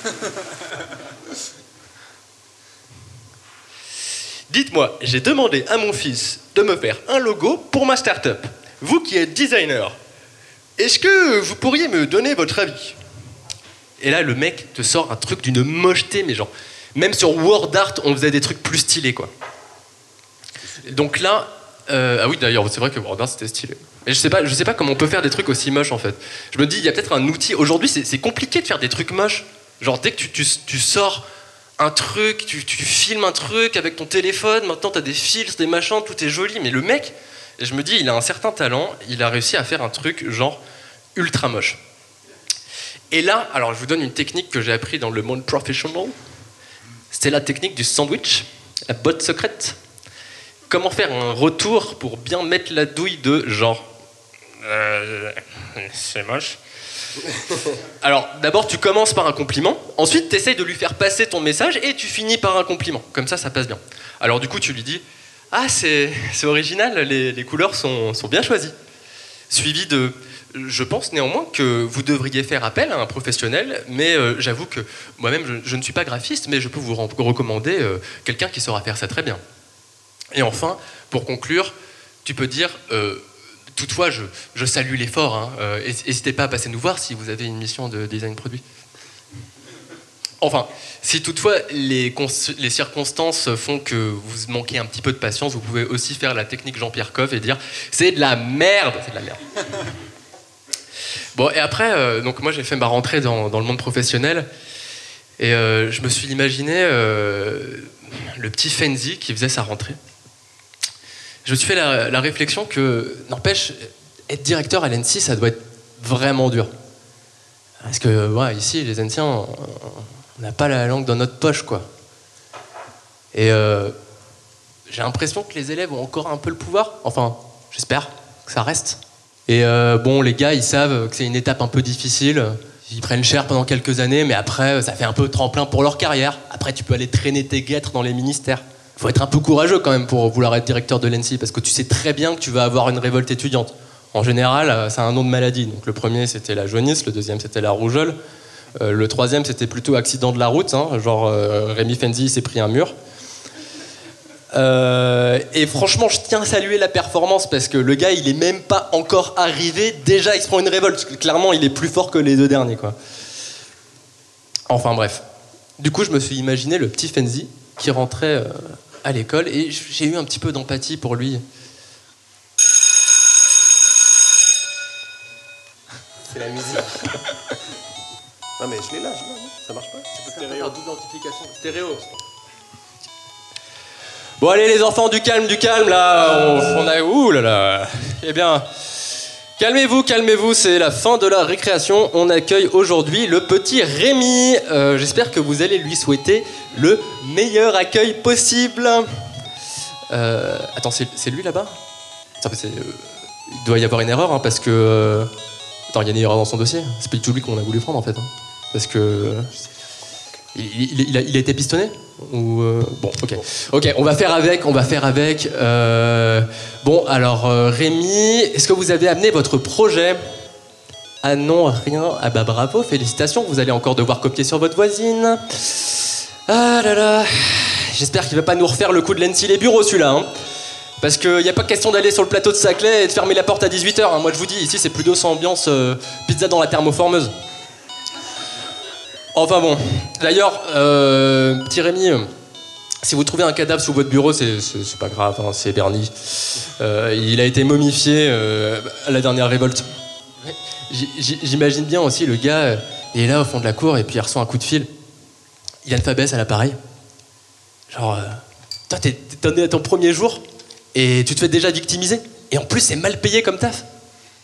Dites-moi, j'ai demandé à mon fils de me faire un logo pour ma start-up. Vous qui êtes designer, est-ce que vous pourriez me donner votre avis? Et là, le mec te sort un truc d'une mocheté, mais genre, même sur WordArt, on faisait des trucs plus stylés, quoi. Donc là, euh, ah oui, d'ailleurs, c'est vrai que WordArt c'était stylé. Mais je sais pas, je sais pas comment on peut faire des trucs aussi moches en fait. Je me dis, il y a peut-être un outil. Aujourd'hui, c'est compliqué de faire des trucs moches. Genre dès que tu, tu- tu sors un truc, tu, tu filmes un truc avec ton téléphone, maintenant t'as des filtres, des machins, tout est joli. Mais le mec, je me dis, il a un certain talent. Il a réussi à faire un truc genre ultra moche. Et là, alors je vous donne une technique que j'ai appris dans le monde professionnel. C'était la technique du sandwich, la botte secrète. Comment faire un retour pour bien mettre la douille de genre. Euh, c'est moche. Alors, d'abord, tu commences par un compliment. Ensuite, tu essayes de lui faire passer ton message et tu finis par un compliment. Comme ça, ça passe bien. Alors, du coup, tu lui dis Ah, c'est c'est original, les, les couleurs sont, sont bien choisies. Suivi de Je pense néanmoins que vous devriez faire appel à un professionnel, mais euh, j'avoue que moi-même, je, ne suis pas graphiste, mais je peux vous recommander euh, quelqu'un qui saura faire ça très bien. Et enfin, pour conclure, tu peux dire euh, Toutefois, je, salue l'effort. hein, N'hésitez pas à passer nous voir si vous avez une mission de design produit. Enfin, si toutefois les, les circonstances font que vous manquez un petit peu de patience, vous pouvez aussi faire la technique Jean-Pierre Coff et dire c'est de la merde, c'est de la merde. Bon, et après, euh, donc moi j'ai fait ma rentrée dans, dans le monde professionnel. Et euh, je me suis imaginé euh, le petit Fenzi qui faisait sa rentrée. Je me suis fait la, réflexion que, n'empêche, être directeur à l'ENSI, ça doit être vraiment dur. Parce que, ouais, ici, les anciens, on n'a pas la langue dans notre poche, quoi. Et j'ai l'impression que les élèves ont encore un peu le pouvoir. Enfin, j'espère que ça reste. Et euh, bon, les gars, ils savent que c'est une étape un peu difficile. Ils prennent cher pendant quelques années, mais après, ça fait un peu tremplin pour leur carrière. Après, tu peux aller traîner tes guêtres dans les ministères. Il faut être un peu courageux quand même pour vouloir être directeur de l'ENSI, parce que tu sais très bien que tu vas avoir une révolte étudiante. En général, euh, c'est un nom de maladie. Donc le premier, c'était la jaunisse, le deuxième, c'était la rougeole. Euh, le troisième, c'était plutôt accident de la route, hein, genre euh, Rémi Fenzi s'est pris un mur. Euh, et franchement, je tiens à saluer la performance parce que le gars, il est même pas encore arrivé. Déjà, il se prend une révolte. Clairement, il est plus fort que les deux derniers, quoi. Enfin, bref. Du coup, je me suis imaginé le petit Fenzi qui rentrait euh, à l'école et j'ai eu un petit peu d'empathie pour lui. C'est la musique. non mais je l'ai là, je l'ai là, ça marche pas Stéréo. Stéréo. Bon allez les enfants, du calme, du calme là. On, a ouh là là. Eh bien, calmez-vous, calmez-vous. C'est la fin de la récréation. On accueille aujourd'hui le petit Rémi. Euh, J'espère que vous allez lui souhaiter le meilleur accueil possible. Euh, attends, c'est lui là-bas? Euh, Il doit y avoir une erreur hein, parce que. Attends, il y a une erreur dans son dossier. C'est pas du tout lui qu'on a voulu prendre en fait. hein. Parce que. Il, a, été pistonné euh, bon, ok, ok, on va faire avec, on va faire avec. Euh, bon, alors euh, Rémi, est-ce que vous avez amené votre projet? Ah non, rien. Ah bah bravo, félicitations. Vous allez encore devoir copier sur votre voisine. Ah là là, j'espère qu'il va pas nous refaire le coup de l'ENSI les bureaux celui-là. hein. Parce qu'il n'y a pas question d'aller sur le plateau de Saclay et de fermer la porte à 18h. Moi je vous dis, ici c'est plutôt sans ambiance pizza dans la thermoformeuse. Enfin bon, d'ailleurs, euh, petit Rémi, euh, si vous trouvez un cadavre sous votre bureau, c'est pas grave, hein, c'est Bernie. Euh, il a été momifié euh, à la dernière révolte. J'imagine bien aussi le gars, il est là au fond de la cour et puis il reçoit un coup de fil. Il a une fabesse à l'appareil. Genre, toi, t'es- es à ton premier jour et tu te fais déjà victimiser. Et en plus, c'est mal payé comme taf.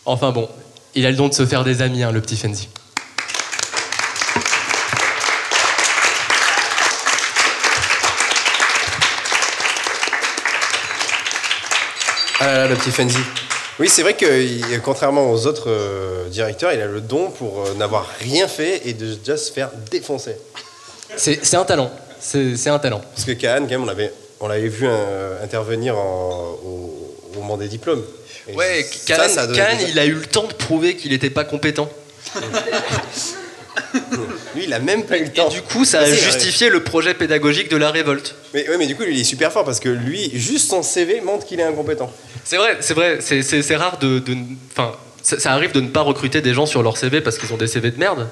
Enfin bon, il a le don de se faire des amis, hein, le petit Fenzi. Ah là le petit Fenzi. Oui, c'est vrai que contrairement aux autres euh, directeurs, il a le don pour euh, n'avoir rien fait et de déjà se faire défoncer. C'est un talent. C'est un talent. Parce que Kahan, quand même, on l'avait, on l'avait vu euh, intervenir en- au, au moment des diplômes. Et Ouais, ça, ça des- il a eu le temps de prouver qu'il n'était pas compétent. Lui, il a même pas eu le temps. Du coup, ça a justifié le projet pédagogique de la révolte. Mais, ouais, mais du coup, lui, il est super fort parce que lui, juste son CV montre qu'il est incompétent. C'est vrai, c'est vrai, c'est- c'est c'est rare de. Enfin, ça, ça arrive de ne pas recruter des gens sur leur CV parce qu'ils ont des CV de merde.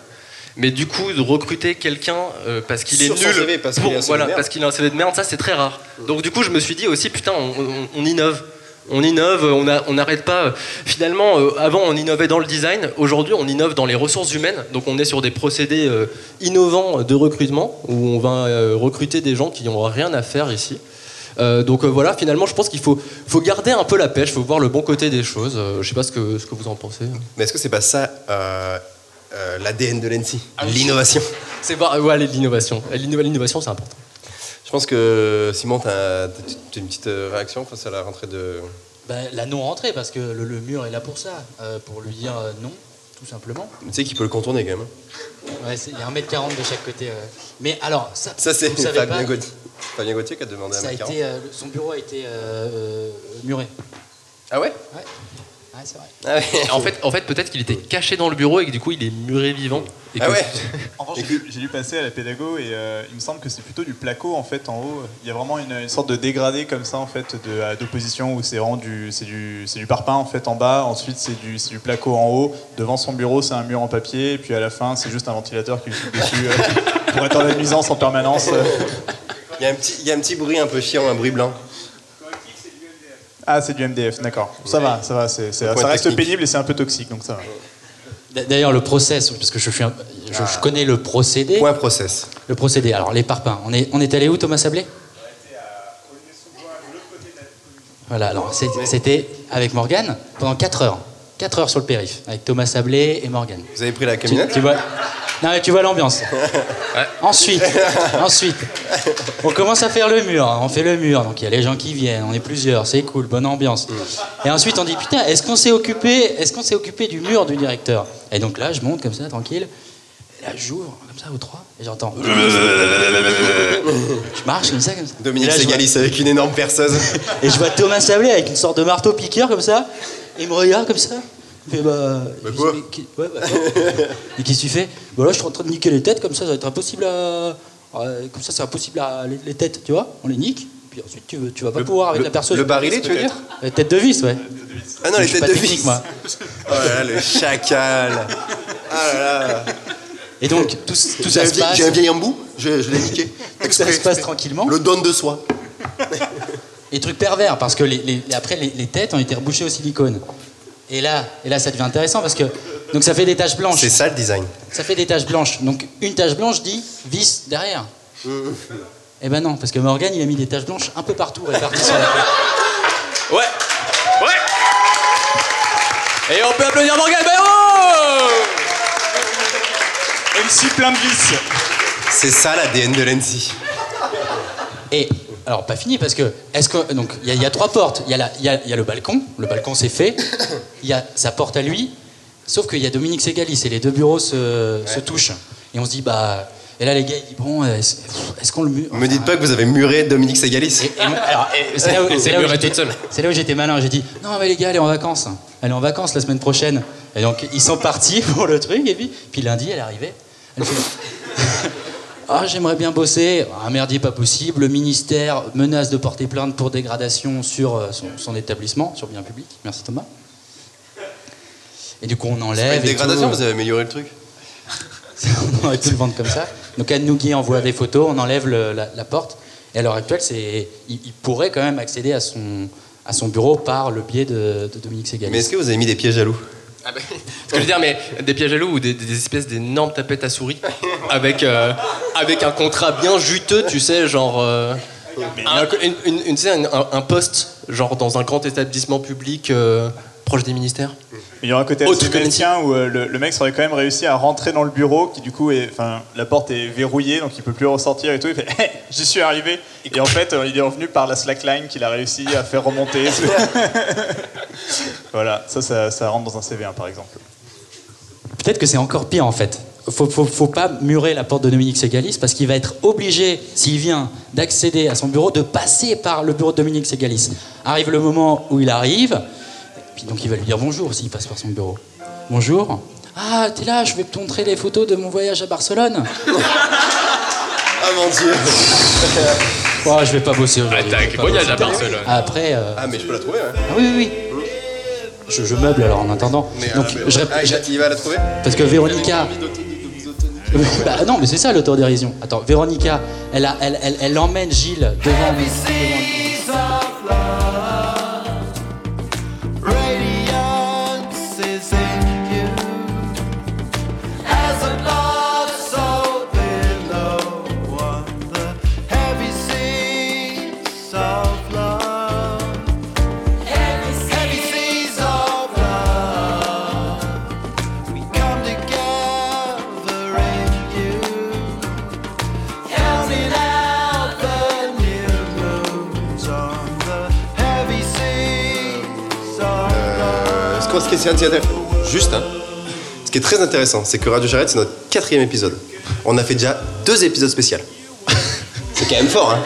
Mais du coup, de recruter quelqu'un euh, parce qu'il est Sur nul, CV, parce qu'il pour- voilà, parce qu'il a un CV de merde, ça c'est très rare. Donc du coup, je me suis dit aussi, putain, on, on- on innove. On innove, on n'arrête pas. Finalement, euh, avant on innovait dans le design, aujourd'hui on innove dans les ressources humaines. Donc on est sur des procédés euh, innovants de recrutement où on va euh, recruter des gens qui n'ont rien à faire ici. Euh, donc euh, voilà, finalement, je pense qu'il faut, faut garder un peu la pêche, il faut voir le bon côté des choses. Euh, je sais pas ce que, ce que vous en pensez. Mais est-ce que c'est pas ça l'ADN de l'ENSI Ah. L'innovation. C'est ouais, l'innovation. L'inno- L'innovation, c'est important. Je pense que Simon, tu as une petite euh, réaction face à la rentrée de. Ben, la non-rentrée, parce que le, le mur est là pour ça, euh, pour lui dire euh, non, tout simplement. Tu sais qu'il peut le contourner quand même. hein. Ouais, il y a 1m40 de chaque côté. euh. Mais alors, ça, Ça, c'est Fabien Gauthier. Fabien Gauthier qui a demandé à ça a Macaron. été, euh, son bureau a été muré. Ah ouais? Ouais, ouais c'est vrai. Ah ouais. En fait, en fait peut-être qu'il était caché dans le bureau et que du coup, il est muré vivant. Et Ah ouais En revanche, j'ai dû- passer à la pédago et euh, il me semble que c'est plutôt du placo en fait en haut. Il y a vraiment une, une sorte de dégradé comme ça en fait d'opposition où c'est vraiment du c'est du c'est du parpaing en fait en bas. Ensuite c'est du c'est du placo en haut. Devant son bureau c'est un mur en papier et puis à la fin c'est juste un ventilateur qui lui souffle dessus euh, pour être en nuisance en permanence. Il y, a un petit, il y a un petit bruit un peu chiant, un bruit blanc. Ah c'est du MDF, d'accord. Ça va, ça va, c'est- ça reste technique. pénible et c'est un peu toxique donc ça va. D'ailleurs, le process, parce que je suis un- je, je connais le procédé. Point process. Le procédé. Alors, les parpaings. On est, on est allé où, Thomas Sablé? Voilà, alors c'est- c'était avec Morgane pendant 4 heures. 4 heures sur le périph, avec Thomas Sablé et Morgane. Vous avez pris la Tu, camionnette? tu vois Non, mais tu vois l'ambiance. Ensuite, ensuite, on commence à faire le mur. On fait le mur, donc il y a les gens qui viennent, on est plusieurs, c'est cool, bonne ambiance. Et ensuite, on dit putain, est-ce qu'on s'est occupé, est-ce qu'on s'est occupé du mur du directeur? Et donc là, je monte comme ça, tranquille. Et là, j'ouvre comme ça au 3 et j'entends. je marche comme ça, comme ça. Dominique vois- Ségalis avec une énorme perceuse. et je vois Thomas Sablé avec une sorte de marteau piqueur comme ça. Et il me regarde comme ça. Fait bah. Quoi dis, mais qui- ouais, bah, quoi Et qu'est-ce que tu fais Bah là, je suis en train de niquer les têtes comme ça, ça va être impossible à. comme ça, c'est impossible à. Les, les têtes, tu vois On les nique. Puis ensuite, tu, veux- tu vas pas pouvoir avec le- la perceuse. le barillet, tu veux dire Les têtes de vis, ouais. Ah non, les têtes de vis. moi. Oh là là, le chacal. Ah là là. Et donc, tout, ça se passe. J'ai un vieil embout, je, je l'ai niqué. Tout ça se passe tranquillement. Le don de soi. Et truc pervers, parce que les, les- après, les, les têtes ont été rebouchées au silicone. Et là, et là, ça devient intéressant parce que donc ça fait des taches blanches. C'est ça le design. Ça fait des taches blanches. Donc une tache blanche dit vis derrière. Eh ben non, parce que Morgan il a mis des taches blanches un peu partout réparties sur la tête. Ouais Ouais Et on peut applaudir Morgane Bayrou MC plein de vis. C'est ça l'ADN de l'NC. Et alors pas fini parce que est-ce que donc il y, a- il y a trois portes. Il y, a la- il y a- il y a le balcon. Le balcon c'est fait. Il y a sa porte à lui. Sauf qu'il y a Dominique Ségalis et les deux bureaux se, se touchent. Et on se dit bah et là les gars ils disent bon est-ce qu'on le mure Me dites pas que vous avez muré Dominique Ségalis. Là où, c'est là où j'étais malin. J'ai dit non mais les gars, elle est en vacances. Elle est en vacances la semaine prochaine. Et donc ils sont partis pour le truc. Et puis, puis lundi, elle arrivait. Elle fait ah j'aimerais bien bosser. Un merdier pas possible. Le ministère menace de porter plainte pour dégradation sur euh, son, son établissement, sur bien public. Merci Thomas. Et du coup on Pas enlève. une et dégradation, vous avez amélioré le truc. on aurait pu le vendre comme ça. Donc Anne Nougui envoie des photos, on enlève le- la, la porte. Et à l'heure actuelle, c'est, il, il pourrait quand même accéder à son, à son bureau par le biais de, de Dominique Ségalis. Mais est-ce que vous avez mis des pièges à loup Ah ben, Ce que je veux dire, mais des pièges à loup ou des, des espèces d'énormes tapettes à souris avec, euh, avec un contrat bien juteux, tu sais, genre. euh, un, une, un poste, genre dans un grand établissement public euh, proche des ministères. Il y a un côté Autre assez que maintien où euh, le, le mec aurait quand même réussi à rentrer dans le bureau, qui du coup est, enfin, la porte est verrouillée, donc il peut plus ressortir et tout. Il fait, Hey, j'y suis arrivé. Et en fait, euh, il est revenu par la slackline qu'il a réussi à faire remonter. voilà, ça, ça, ça rentre dans un CV1 par exemple. Peut-être que c'est encore pire en fait. Faut, faut, faut pas murer la porte de Dominique Ségalis parce qu'il va être obligé, s'il vient d'accéder à son bureau, de passer par le bureau de Dominique Ségalis. Arrive le moment où il arrive, puis donc il va lui dire bonjour s'il passe par son bureau. Bonjour. Ah, t'es là, je vais te montrer les photos de mon voyage à Barcelone. Ah mon dieu Oh, je vais pas bosser aujourd'hui. Ah, pas voyage bosser. à Barcelone. Après, euh, Ah mais je peux la trouver, ouais. ah oui, oui, oui. Je, je meuble alors en attendant. Mais, Donc, ah, mais- je rép- ah, je- il va la trouver parce que Véronica. Bah, non, mais c'est ça l'autodérision. Attends, Véronica, elle, a, elle, elle, elle emmène Gilles devant. devant- Juste, hein. Ce qui est très intéressant, c'est que Radio Charrette, c'est notre quatrième épisode. On a fait déjà deux épisodes spéciaux. c'est quand même fort, hein.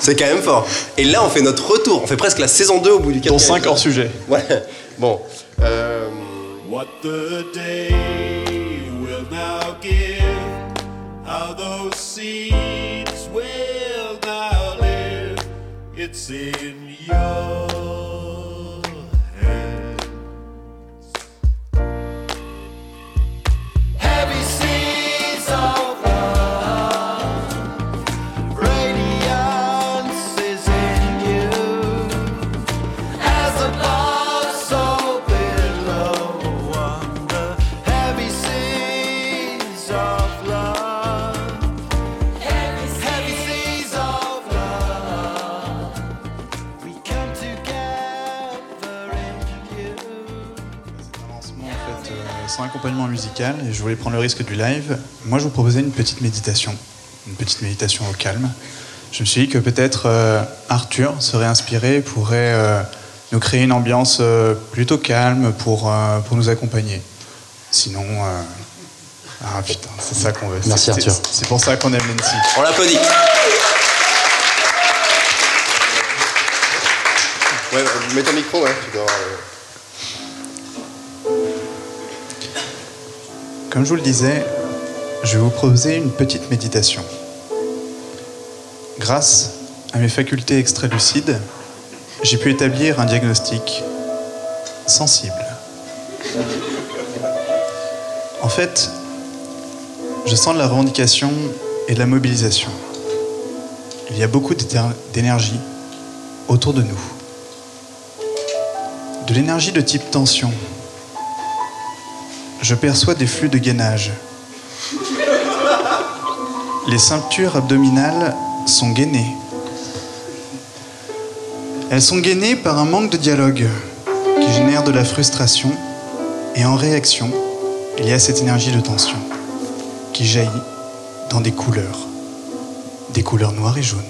C'est quand même fort. Et là, on fait notre retour. On fait presque la saison 2 au bout du quatrième. Dont 5 épisode. hors sujet. Ouais. Bon. Euh, What the day will now give, how those seeds will now live. It's in accompagnement musical et je voulais prendre le risque du live. Moi, je vous proposais une petite méditation, une petite méditation au calme. Je me suis dit que peut-être euh, Arthur serait inspiré, pourrait euh, nous créer une ambiance euh, plutôt calme pour, euh, pour nous accompagner. Sinon, euh, ah putain, c'est ça qu'on veut. Merci, Arthur. c'est- pour ça qu'on aime Nancy. On l'applaudit. Ouais, mets ton micro, ouais, tu dois. Comme je vous le disais, je vais vous proposer une petite méditation. Grâce à mes facultés extra-lucides, j'ai pu établir un diagnostic sensible. En fait, je sens de la revendication et de la mobilisation. Il y a beaucoup d'énergie autour de nous. De l'énergie de type tension, je perçois des flux de gainage. Les ceintures abdominales sont gainées. Elles sont gainées par un manque de dialogue qui génère de la frustration et en réaction, il y a cette énergie de tension qui jaillit dans des couleurs, des couleurs noires et jaunes.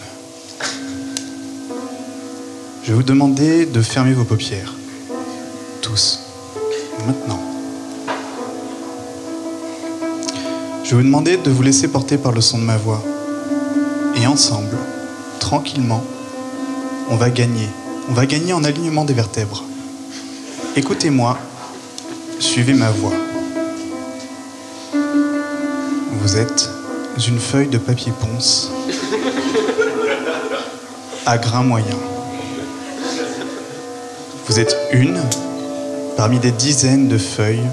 Je vais vous demander de fermer vos paupières, tous, maintenant. Je vais vous demander de vous laisser porter par le son de ma voix. Et ensemble, tranquillement, on va gagner. On va gagner en alignement des vertèbres. Écoutez-moi, suivez ma voix. Vous êtes une feuille de papier ponce à grain moyen. Vous êtes une parmi des dizaines de feuilles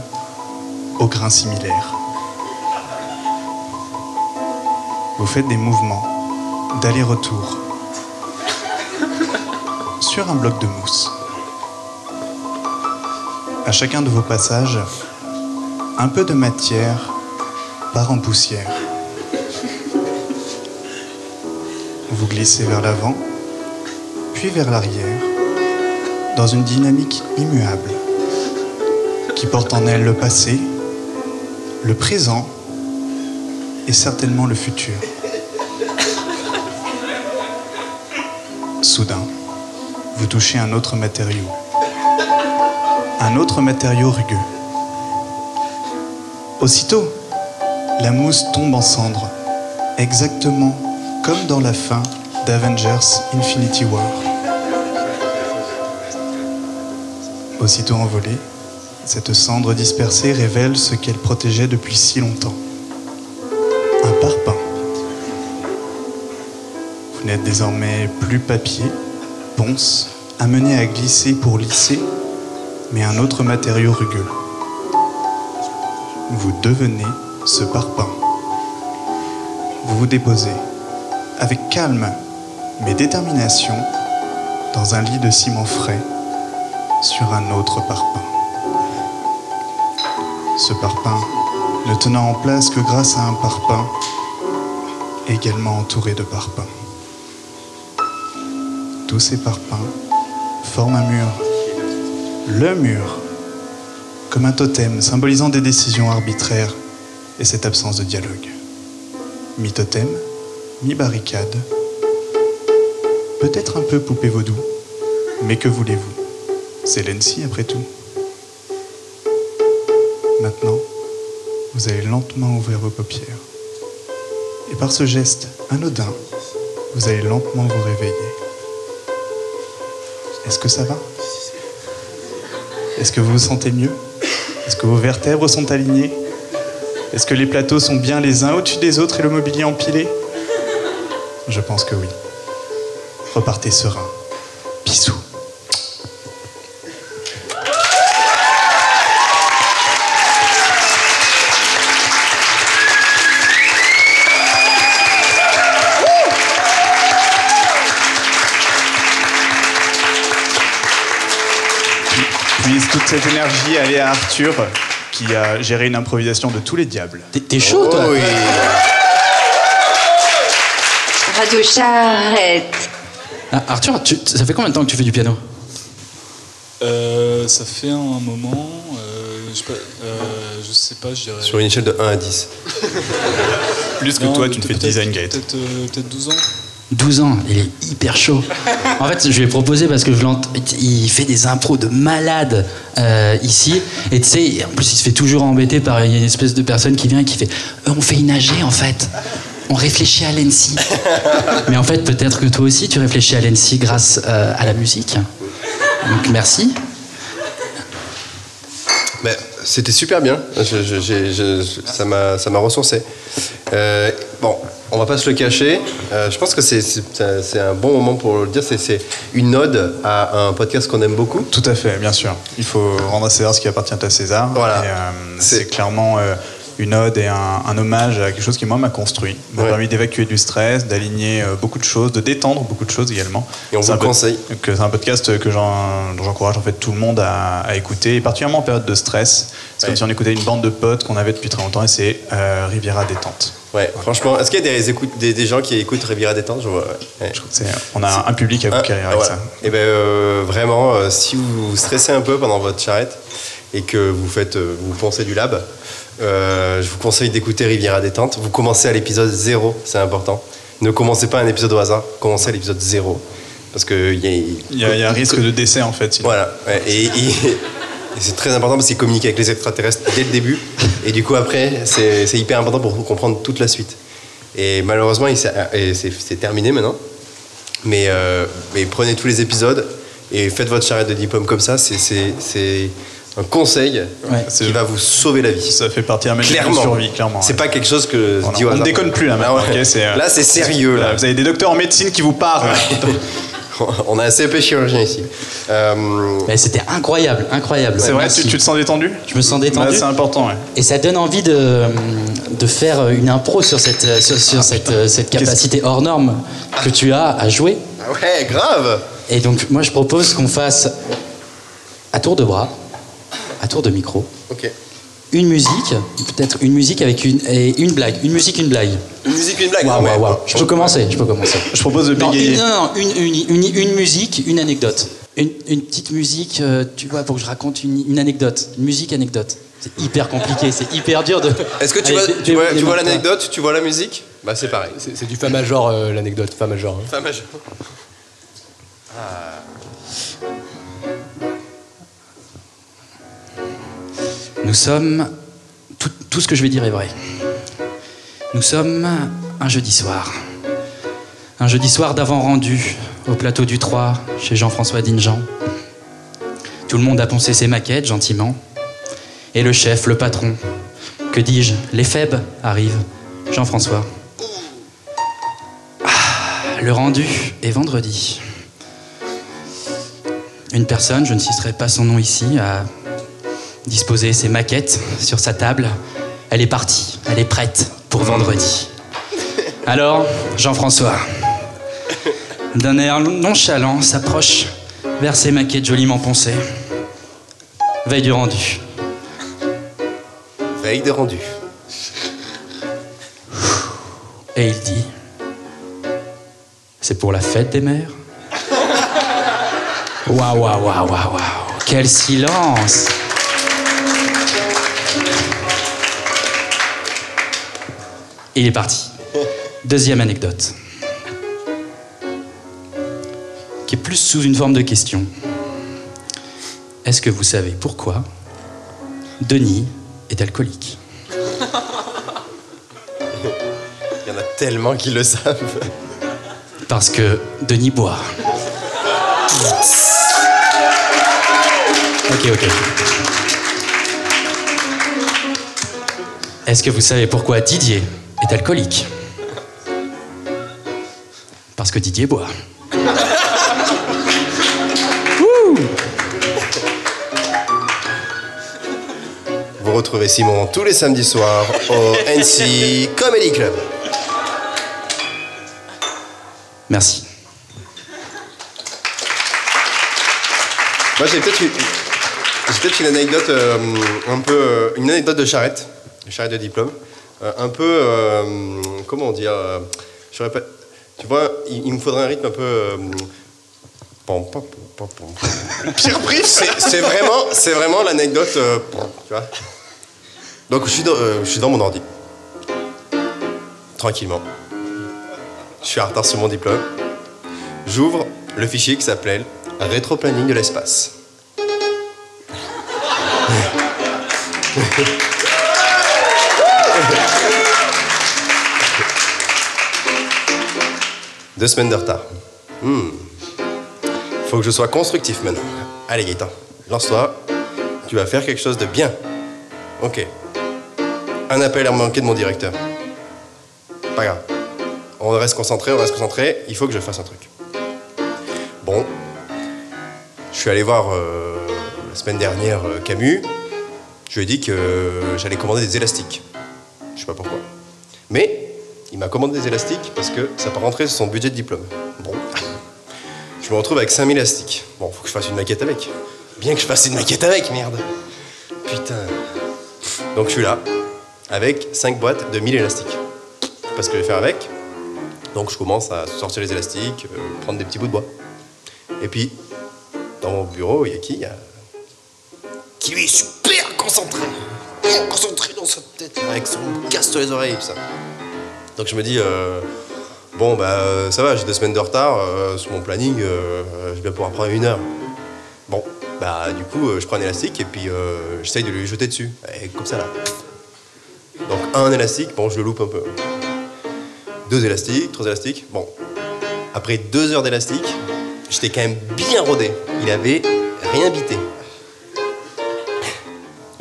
au grain similaire. Vous faites des mouvements d'aller-retour sur un bloc de mousse. À chacun de vos passages, un peu de matière part en poussière. Vous glissez vers l'avant, puis vers l'arrière, dans une dynamique immuable qui porte en elle le passé, le présent et certainement le futur. Soudain, vous touchez un autre matériau. Un autre matériau rugueux. Aussitôt, la mousse tombe en cendres, exactement comme dans la fin d'Avengers Infinity War. Aussitôt envolée, cette cendre dispersée révèle ce qu'elle protégeait depuis si longtemps. N'êtes désormais plus papier, ponce, amené à glisser pour lisser, mais un autre matériau rugueux. Vous devenez ce parpaing. Vous vous déposez, avec calme mais détermination, dans un lit de ciment frais, sur un autre parpaing. Ce parpaing ne tenant en place que grâce à un parpaing également entouré de parpaings. Tous ces parpaings forment un mur, le mur, comme un totem symbolisant des décisions arbitraires et cette absence de dialogue. Mi-totem, mi-barricade, peut-être un peu poupée vaudou, mais que voulez-vous? C'est l'ENSI après tout. Maintenant, vous allez lentement ouvrir vos paupières. Et par ce geste anodin, vous allez lentement vous réveiller. Est-ce que ça va? Est-ce que vous vous sentez mieux? Est-ce que vos vertèbres sont alignées? Est-ce que les plateaux sont bien les uns au-dessus des autres et le mobilier empilé? Je pense que oui. Repartez serein. Bisous. Cette énergie allait à Arthur, qui a géré une improvisation de tous les diables. T'es chaud, toi Oh oui. Radio Charrette. Ah, Arthur, tu- ça fait combien de temps que tu fais du piano? Euh, ça fait un moment. euh, je sais pas, euh, je sais pas, je dirais. Sur une échelle de 1 à 10. Plus que Non, toi, tu ne fais Design Gate. Peut-être euh, peut-être 12 ans. 12 ans, il est hyper chaud. En fait, je lui ai proposé parce que il fait des impros de malade euh, ici. Et tu sais, en plus, il se fait toujours embêter par une espèce de personne qui vient et qui fait Euh, On fait AG en fait. On réfléchit à l'ENSI. Mais en fait, peut-être que toi aussi, tu réfléchis à l'ENSI grâce euh, à la musique. Donc, merci. Ben, C'était super bien. Ça m'a ressourcé. Bon, on va pas se le cacher. Euh, je pense que c'est- c'est c'est un bon moment pour le dire. C'est- C'est une ode à un podcast qu'on aime beaucoup. Tout à fait, bien sûr. Il faut rendre à César ce qui appartient à César. Voilà. Et, euh, c'est clairement euh, une ode et un, un hommage à quelque chose qui, moi, m'a construit. M'a Ouais. permis d'évacuer du stress, d'aligner beaucoup de choses, de détendre beaucoup de choses également. Et on C'est vous un le pod- conseille. que C'est un podcast que j'en- dont j'encourage en fait tout le monde à, à écouter, et particulièrement en période de stress. C'est comme si on écoutait une bande de potes qu'on avait depuis très longtemps, et c'est Riviera Détente. Ouais, franchement, est-ce qu'il y a des, écoutes, des, des gens qui écoutent Riviera Détente? Je vois, ouais. On a un public à conquérir avec ça. Et ben euh, vraiment, euh, si vous stressez un peu pendant votre charrette et que vous faites, euh, vous pensez du lab, je vous conseille d'écouter Riviera Détente. Vous commencez à l'épisode 0, c'est important. Ne commencez pas un épisode au hasard, commencez à l'épisode 0. Parce que il y y a, il y a un risque de décès en fait. sinon. Voilà, ouais, et, et- et c'est très important parce qu'il communique avec les extraterrestres dès le début. Et du coup, après, c'est c'est hyper important pour comprendre toute la suite. Et malheureusement, il s'est- et c'est c'est terminé maintenant. Mais, euh, mais prenez tous les épisodes et faites votre charrette de diplôme comme ça. C'est- C'est c'est un conseil qui va vous sauver la vie. Ça fait partie d'un mécanisme de Clairement. survie, clairement. C'est ouais. pas quelque chose que Voilà, on ne déconne plus là maintenant. Ah ouais. euh, Là, c'est sérieux. Là. Vous avez des docteurs en médecine qui vous parlent. On a un CP chirurgien ici. Euh, Mais c'était incroyable, incroyable. C'est vrai, tu, tu te sens détendu Je me sens détendu. C'est important, ouais. Et ça donne envie de, de faire une impro sur cette, sur, sur cette, cette capacité hors norme que tu as à jouer. Ah ouais, grave Et donc, moi, je propose qu'on fasse à tour de bras, à tour de micro, Ok. Une musique, peut-être une musique avec une, et une blague. Une musique, une blague. Une musique, une blague. Ah ouais. Je peux commencer, je peux commencer. Je propose de bégayer. une, non, non, une, une, une- une musique, une anecdote. Une, une petite musique, euh, tu vois, pour que je raconte une, une anecdote. Une musique, anecdote. C'est hyper compliqué, c'est hyper dur de. Est-ce que tu Allez, vois, tu vois, tu l'anecdote, tu vois la musique? Bah c'est pareil. C'est c'est du fa major, euh, l'anecdote, fa major. hein. Fa majeur. Nous sommes. Tout, ce que je vais dire est vrai. Nous sommes un jeudi soir. Un jeudi soir d'avant-rendu au plateau du 3 chez Jean-François Dingean. Tout le monde a poncé ses maquettes gentiment. Et le chef, le patron, que dis-je, les faibles arrivent. Jean-François. Ah, le rendu est vendredi. Une personne, je ne citerai pas son nom ici, a disposé ses maquettes sur sa table. Elle est partie, elle est prête pour vendredi. Alors, Jean-François, d'un air nonchalant, s'approche vers ses maquettes joliment poncées. Veille du rendu. Veille de rendu. Et il dit C'est pour la fête des mères? Waouh, waouh, waouh, waouh, waouh Quel silence Il est parti. Deuxième anecdote. Qui est plus sous une forme de question. Est-ce que vous savez pourquoi Denis est alcoolique? Il y en a tellement qui le savent. Parce que Denis boit. Ok, ok. Est-ce que vous savez pourquoi Didier est alcoolique Parce que Didier boit. Vous retrouvez Simon tous les samedis soirs au NC Comedy Club. Merci. Moi j'ai peut-être une, une anecdote euh, un peu euh, une anecdote de charrette, charrette de diplôme, un peu euh, comment dire, euh, je tu vois, il, me faudrait un rythme un peu. euh. Pire brief, C'est vraiment, c'est vraiment l'anecdote, euh. Donc je suis, dans, euh, mon ordi. Tranquillement. Je suis en retard sur mon diplôme. J'ouvre le fichier qui s'appelait Rétroplanning de l'espace. Deux semaines de retard. Hmm. Faut que je sois constructif maintenant. Allez Gaëtan, lance-toi. Tu vas faire quelque chose de bien. Ok. Un appel à manquer de mon directeur. Pas grave. On reste concentré, on reste concentré. Il faut que je fasse un truc. Bon. Je suis allé voir euh, la semaine dernière euh, Camus. Je lui ai dit que euh, j'allais commander des élastiques. Je sais pas pourquoi. Mais il m'a commandé des élastiques parce que ça peut rentrer sur son budget de diplôme. Bon. Je me retrouve avec 5000 élastiques. Bon, faut que je fasse une maquette avec. Bien que je fasse une maquette avec, merde. Putain. Donc je suis là, avec 5 boîtes de 1000 élastiques. Je sais pas ce que je vais faire avec. Donc je commence à sortir les élastiques, euh, prendre des petits bouts de bois. Et puis, dans mon bureau, il y a qui? Y a... Qui lui est super concentré. Concentré dans sa tête, avec son casse les oreilles, ça. Donc je me dis, euh, bon, bah euh, ça va, j'ai deux semaines de retard euh, sur mon planning, je vais pouvoir prendre une heure. Bon, bah du coup, je prends un élastique et puis j'essaye de lui jeter dessus. Et comme ça là. Donc un élastique, bon, je le loupe un peu. Deux élastiques, trois élastiques. Bon, après deux heures d'élastique, j'étais quand même bien rodé. Il avait rien bité.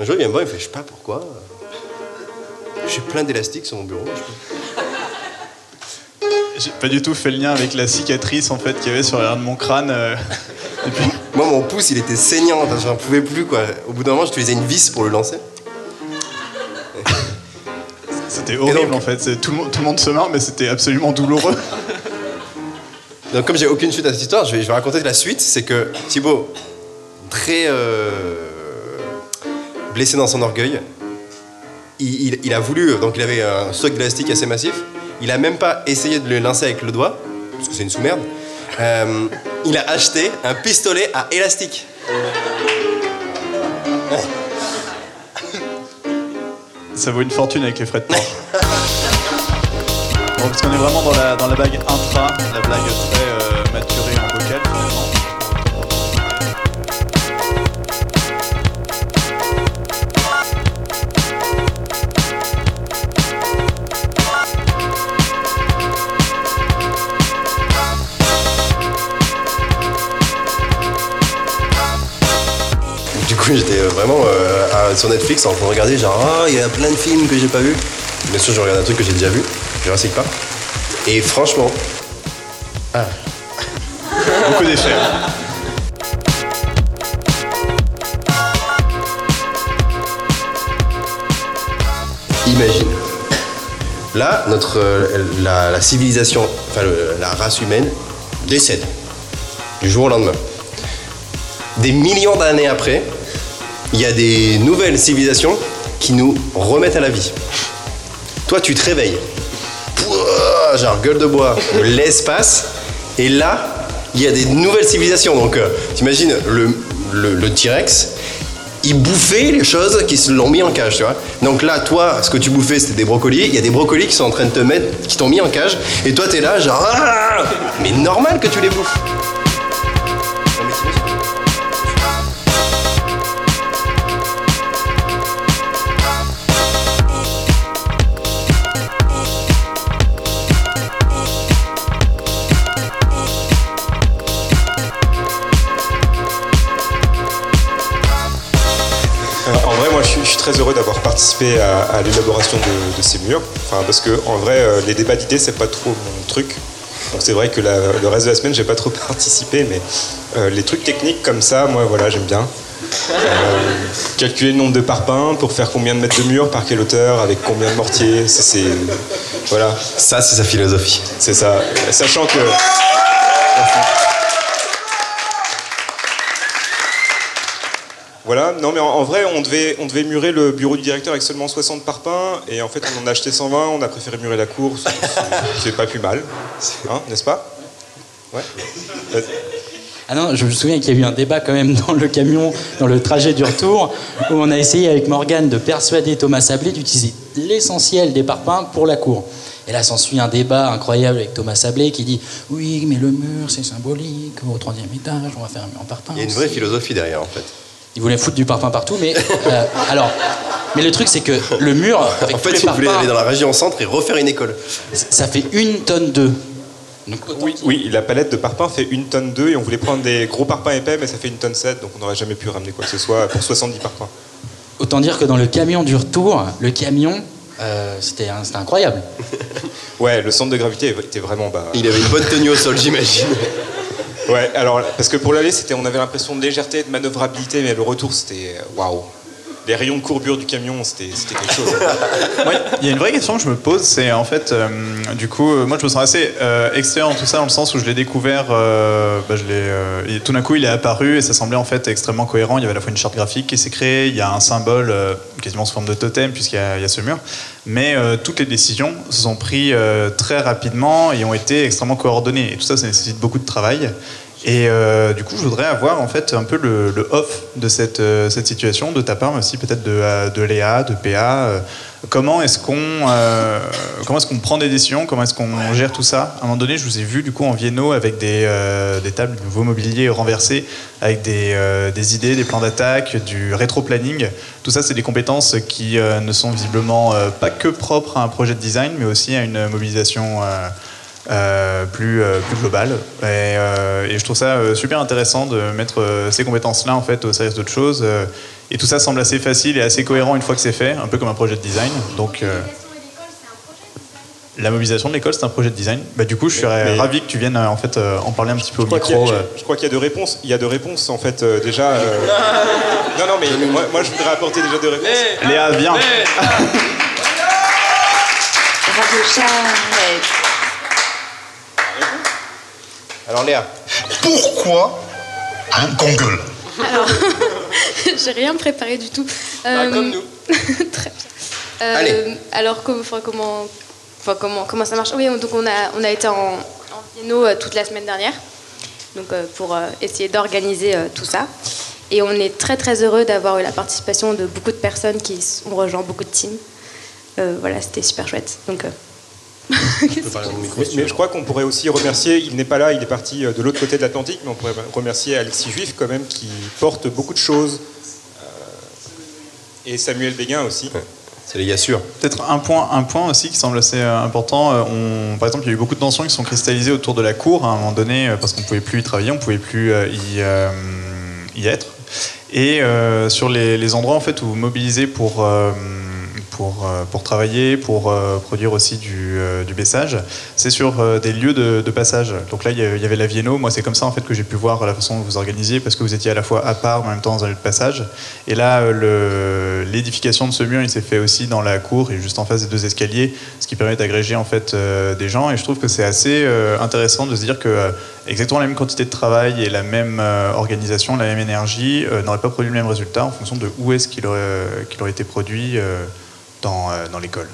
Un jour, il vient me voir, il me fait, je sais pas pourquoi. J'ai plein d'élastiques sur mon bureau. je. J'ai pas du tout fait le lien avec la cicatrice en fait qu'il y avait sur l'arrière de mon crâne. euh, Moi, mon pouce, il était saignant, enfin, j'en pouvais plus, quoi. Au bout d'un moment, j'utilisais une vis pour le lancer. C'était horrible en fait. C'est- Tout le, monde, tout le monde se marre, mais c'était absolument douloureux. Donc, comme j'ai aucune suite à cette histoire, je vais, je vais raconter la suite. C'est que Thibaut, très euh, blessé dans son orgueil, il, il- il a voulu, donc il avait un stock d'élastique assez massif. Il a même pas essayé de le lancer avec le doigt, parce que c'est une sous-merde. Euh, il a acheté un pistolet à élastique. Ça vaut une fortune avec les frais de port. Bon, est vraiment dans la, dans la blague intra, la blague très euh, maturée en vocal. j'étais euh, vraiment euh, sur Netflix en train de regarder, genre, ah, il y a plein de films que j'ai pas vus. Bien sûr, je regarde un truc que j'ai déjà vu, Jurassic Park. Et franchement, ah, Beaucoup d'effets. imagine. Là, notre, euh, la, civilisation, enfin la race humaine, décède du jour au lendemain. Des millions d'années après, il y a des nouvelles civilisations qui nous remettent à la vie. Toi, tu te réveilles. Pouah, genre gueule de bois, l'espace. Et là, il y a des nouvelles civilisations. Donc, euh, t'imagines, le, le, T-Rex, il bouffait les choses qui se l'ont mis en cage, tu vois. Donc là, toi, ce que tu bouffais, c'était des brocolis. Il y a des brocolis qui sont en train de te mettre, qui t'ont mis en cage. Et toi, t'es là, genre, Ah mais normal que tu les bouffes. Très heureux d'avoir participé à, à l'élaboration de, de ces murs. Enfin, parce que, en vrai, euh, les débats d'idées, c'est pas trop mon truc. Donc, c'est vrai que la- le reste de la semaine, j'ai pas trop participé, mais euh, les trucs techniques comme ça, moi, voilà, j'aime bien. Euh, calculer le nombre de parpaings pour faire combien de mètres de mur, par quelle hauteur, avec combien de mortiers, c'est, c'est- voilà. Ça, c'est sa philosophie. C'est ça. Sachant que. Voilà, non mais en, en vrai, on devait, on devait murer le bureau du directeur avec seulement 60 parpaings, et en fait, on en a acheté 120, on a préféré murer la cour, c'est- pas plus mal, hein, n'est-ce pas? Ouais. Ah non, je me souviens qu'il y a eu un débat quand même dans le camion, dans le trajet du retour, où on a essayé avec Morgane de persuader Thomas Sablé d'utiliser l'essentiel des parpaings pour la cour. Et là s'ensuit un débat incroyable avec Thomas Sablé qui dit Oui, mais le mur c'est symbolique, au troisième étage, on va faire un mur en parpaing. Il y a une vraie philosophie derrière, en fait. Il voulait foutre du parpaing partout, mais. euh, alors. Mais le truc c'est que le mur. Avec En fait, il voulait aller dans la région centre et refaire une école. Ça fait une tonne d'œufs. Oui, oui, la palette de parpaings fait une tonne 2 et on voulait prendre des gros parpaings épais, mais ça fait une tonne 7, donc on n'aurait jamais pu ramener quoi que ce soit pour 70 parpaings. Autant dire que dans le camion du retour, le camion, euh, c'était incroyable. Ouais, le centre de gravité était vraiment bas. Il avait une bonne tenue au sol, j'imagine. Ouais, alors parce que pour l'aller, c'était, on avait l'impression de légèreté, de manœuvrabilité, mais le retour, c'était waouh. Les rayons de courbure du camion, c'était, quelque chose. Il y a une vraie question que je me pose, c'est en fait, euh, du coup, euh, moi je me sens assez euh, extérieur en tout ça, dans le sens où je l'ai découvert, euh, bah, tout d'un coup il est apparu et ça semblait en fait extrêmement cohérent. Il y avait à la fois une charte graphique qui s'est créée, il y a un symbole quasiment sous forme de totem puisqu'il y a, ce mur, mais toutes les décisions se sont prises très rapidement et ont été extrêmement coordonnées. Et tout ça, ça nécessite beaucoup de travail. Et euh, du coup, je voudrais avoir en fait un peu le, off de cette, euh, cette situation, de ta part, mais aussi peut-être de, euh, de Léa, de PA. comment est-ce qu'on comment est-ce prend des décisions? Comment est-ce qu'on gère tout ça? À un moment donné, je vous ai vu du coup en Vienno avec des, des tables de nouveau mobilier renversées, avec des, des idées, des plans d'attaque, du rétro-planning. Tout ça, c'est des compétences qui ne sont visiblement pas que propres à un projet de design, mais aussi à une mobilisation. Euh, plus, euh, plus globale. Et, euh, et je trouve ça euh, super intéressant de mettre ces compétences-là en fait au service d'autres choses. et tout ça semble assez facile et assez cohérent une fois que c'est fait, un peu comme un projet de design. Donc euh, la mobilisation de l'école, c'est un projet de design. Bah, du coup, je serais Mais- ravi que tu viennes en fait euh, en parler un petit peu au Je a- micro. je crois qu'il y a deux réponses. Il y a deux réponses en fait euh, déjà. euh, Non, non, mais moi, moi, je voudrais apporter déjà deux réponses. Léa, viens. Alors Léa. Pourquoi un qu'on gueule Alors, j'ai rien préparé du tout. Euh, comme nous. Très bien. Euh, Allez. Alors, enfin, comment, enfin, comment, comment ça marche? Oui, donc on a, on a été en, en Vienno euh, toute la semaine dernière, donc euh, pour euh, essayer d'organiser euh, tout ça. Et on est très très heureux d'avoir eu la participation de beaucoup de personnes qui ont rejoint beaucoup de teams. Euh, voilà, c'était super chouette. Donc, Mais, je crois qu'on pourrait aussi remercier, il n'est pas là, il est parti euh, de l'autre côté de l'Atlantique, mais on pourrait remercier Alexis Juif quand même qui porte beaucoup de choses. Euh, et Samuel Béguin aussi. C'est les gars sûrs. Peut-être un point, un point aussi qui semble assez euh, important. On, par exemple, il y a eu beaucoup de tensions qui sont cristallisées autour de la cour à un moment donné parce qu'on pouvait plus y travailler, on pouvait plus y, euh, y être. Et euh, sur les, les endroits en fait où vous mobilisez pour euh, pour, euh, pour travailler, pour euh, produire aussi du, euh, du baissage, c'est sur des lieux de, passage. Donc là, il y avait la Vienno. Moi, c'est comme ça en fait que j'ai pu voir la façon dont vous organisiez parce que vous étiez à la fois à part, mais en même temps dans un lieu de passage. Et là, l'édification de ce mur, il s'est fait aussi dans la cour et juste en face des deux escaliers, ce qui permet d'agréger en fait des gens. Et je trouve que c'est assez intéressant de se dire que exactement la même quantité de travail et la même organisation, la même énergie n'aurait pas produit le même résultat en fonction de où est-ce qu'il aurait, aurait été produit dans, euh, dans l'école.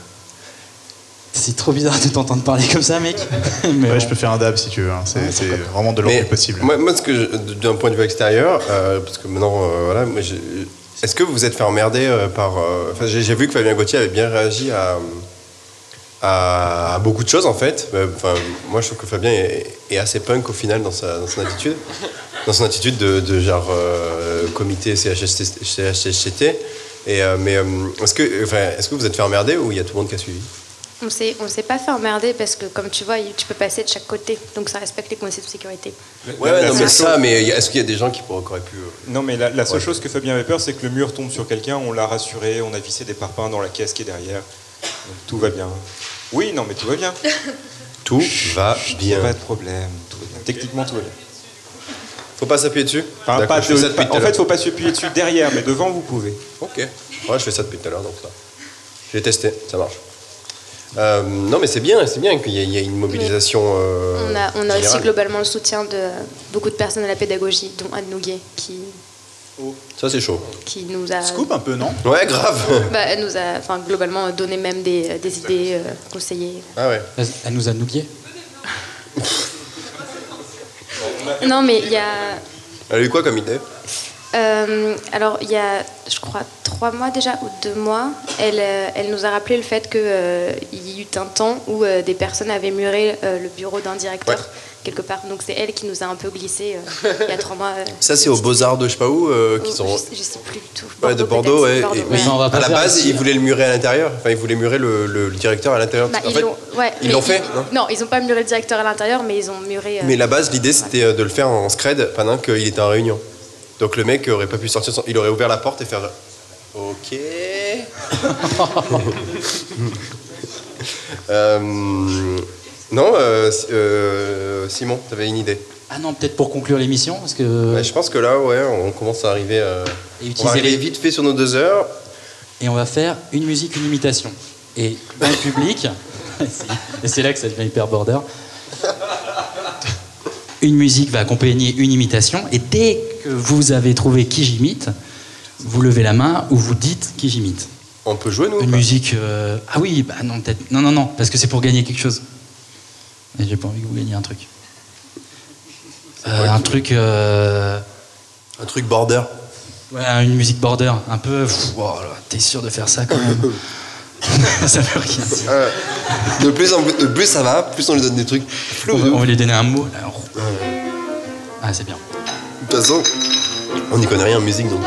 C'est trop bizarre de t'entendre parler comme ça, mec. Mais Ouais, bon. je peux faire un dab si tu veux. hein. C'est c'est vraiment de l'ordre possible. Moi, moi, ce que je- d'un point de vue extérieur, euh, parce que maintenant, euh, voilà, moi, j'ai- est-ce que vous vous êtes fait emmerder euh, par. euh, Enfin, j'ai j'ai vu que Fabien Gauthier avait bien réagi à, à, à beaucoup de choses en fait. Euh, Enfin, moi, je trouve que Fabien est, est assez punk au final dans, sa, dans son attitude, dans son attitude de, de genre euh, comité CHST, CHSCT. Et, euh, mais euh, est-ce que, enfin, est-ce que vous êtes fait emmerder ou il y a tout le monde qui a suivi? On s'est, on s'est pas fait emmerder parce que, comme tu vois, tu peux passer de chaque côté, donc ça respecte les consignes de sécurité. Ouais, ouais, non, mais ça, mais est-ce qu'il y a des gens qui auraient pu. euh, Non, mais la, la seule Ouais. chose que Fabien avait peur, c'est que le mur tombe sur quelqu'un, on l'a rassuré, on a vissé des parpaings dans la caisse qui est derrière. Donc tout va bien. Oui, non, mais tout va bien. Tout va bien. Pas de problème, tout va bien. Techniquement, tout va bien. Faut pas s'appuyer dessus Enfin, pas de- pas- en fait, faut pas s'appuyer dessus derrière, mais devant, vous pouvez. Ok. Ouais, je fais ça depuis tout à l'heure, donc ça. J'ai testé, ça marche. Euh, non, mais c'est bien, c'est bien qu'il y, ait- y une mobilisation. euh, On a, on a aussi globalement le soutien de beaucoup de personnes à la pédagogie, dont Anne Nouguet, qui, Ça, c'est chaud. qui nous a. Scoop un peu, non Ouais, grave. Bah, elle nous a enfin, globalement donné même des, des idées, euh, conseillé. Ah ouais. Elle nous a nougué. Non, mais il y a. Elle a eu quoi comme idée euh, alors, il y a, je crois, trois mois déjà, ou deux mois, elle, euh, elle nous a rappelé le fait qu'il y eut un temps où euh, des personnes avaient muré euh, le bureau d'un directeur quelque part. Donc, c'est elle qui nous a un peu glissé euh, il y a trois mois. euh, Ça, c'est aux Beaux-Arts de je sais pas où euh, qu'ils ont. je, sais- je sais plus du tout. Ouais, de Bordeaux, ouais. Bordeaux, Et- ouais. mais on va pas à la base, ils voulaient le murer à l'intérieur. Enfin, ils voulaient murer le, le- le directeur à l'intérieur. Bah, en ils l'ont ouais, ils fait, non Non, ils n'ont pas muré le directeur à l'intérieur, mais ils ont muré. euh, mais la base, l'idée, c'était de le faire en scred pendant qu'il était en réunion. Donc le mec aurait pas pu sortir. Son... Il aurait ouvert la porte et faire. Ok. Euh, non, euh, euh, Simon, t'avais une idée. Ah non, peut-être pour conclure l'émission, parce que. Ouais, je pense que là, ouais, on commence à arriver. euh, Et on utiliser va arriver les- vite fait sur nos deux heures. Et on va faire une musique, une imitation. Et dans le public, et c'est là que ça devient hyper border, une musique va accompagner une imitation, et dès que vous avez trouvé qui j'imite, vous levez la main ou vous dites qui j'imite. On peut jouer, nous Une musique. euh, Ah oui, bah non, peut-être. Non, non, non, parce que c'est pour gagner quelque chose. Et j'ai pas envie que vous gagniez un truc. Euh, un truc. euh, Un truc border. Ouais, une musique border, un peu. Là, T'es sûr de faire ça quand même Ça veut rien dire. Euh, de, plus en plus, de plus ça va, plus on lui donne des trucs On va, on va lui donner un mot. Là. Ah, c'est bien. De toute façon, on n'y connaît rien en musique donc.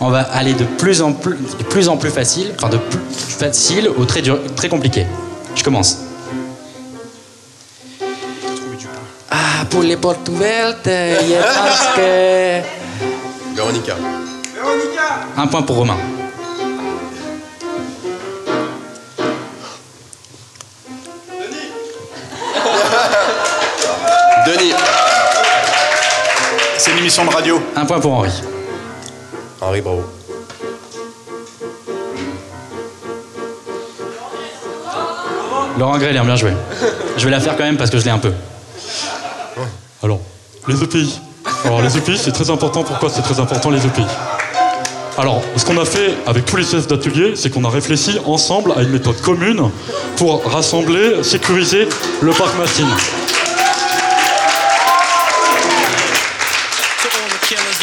On va aller de plus en plus, de plus, en plus facile, enfin de plus facile au très, dur, très compliqué. Je commence. Ah, pour les portes ouvertes, je pense que. Véronica. Un point pour Romain. Denis. C'est une émission de radio. Un point pour Henri. Henri, bravo. Laurent Grélien, bien joué. Je vais la faire quand même parce que je l'ai un peu. Les EPI. Alors, les EPI, c'est très important. Pourquoi c'est très important, les EPI Alors, ce qu'on a fait avec tous les chefs d'atelier, c'est qu'on a réfléchi ensemble à une méthode commune pour rassembler, sécuriser le parc Machine. To all the killers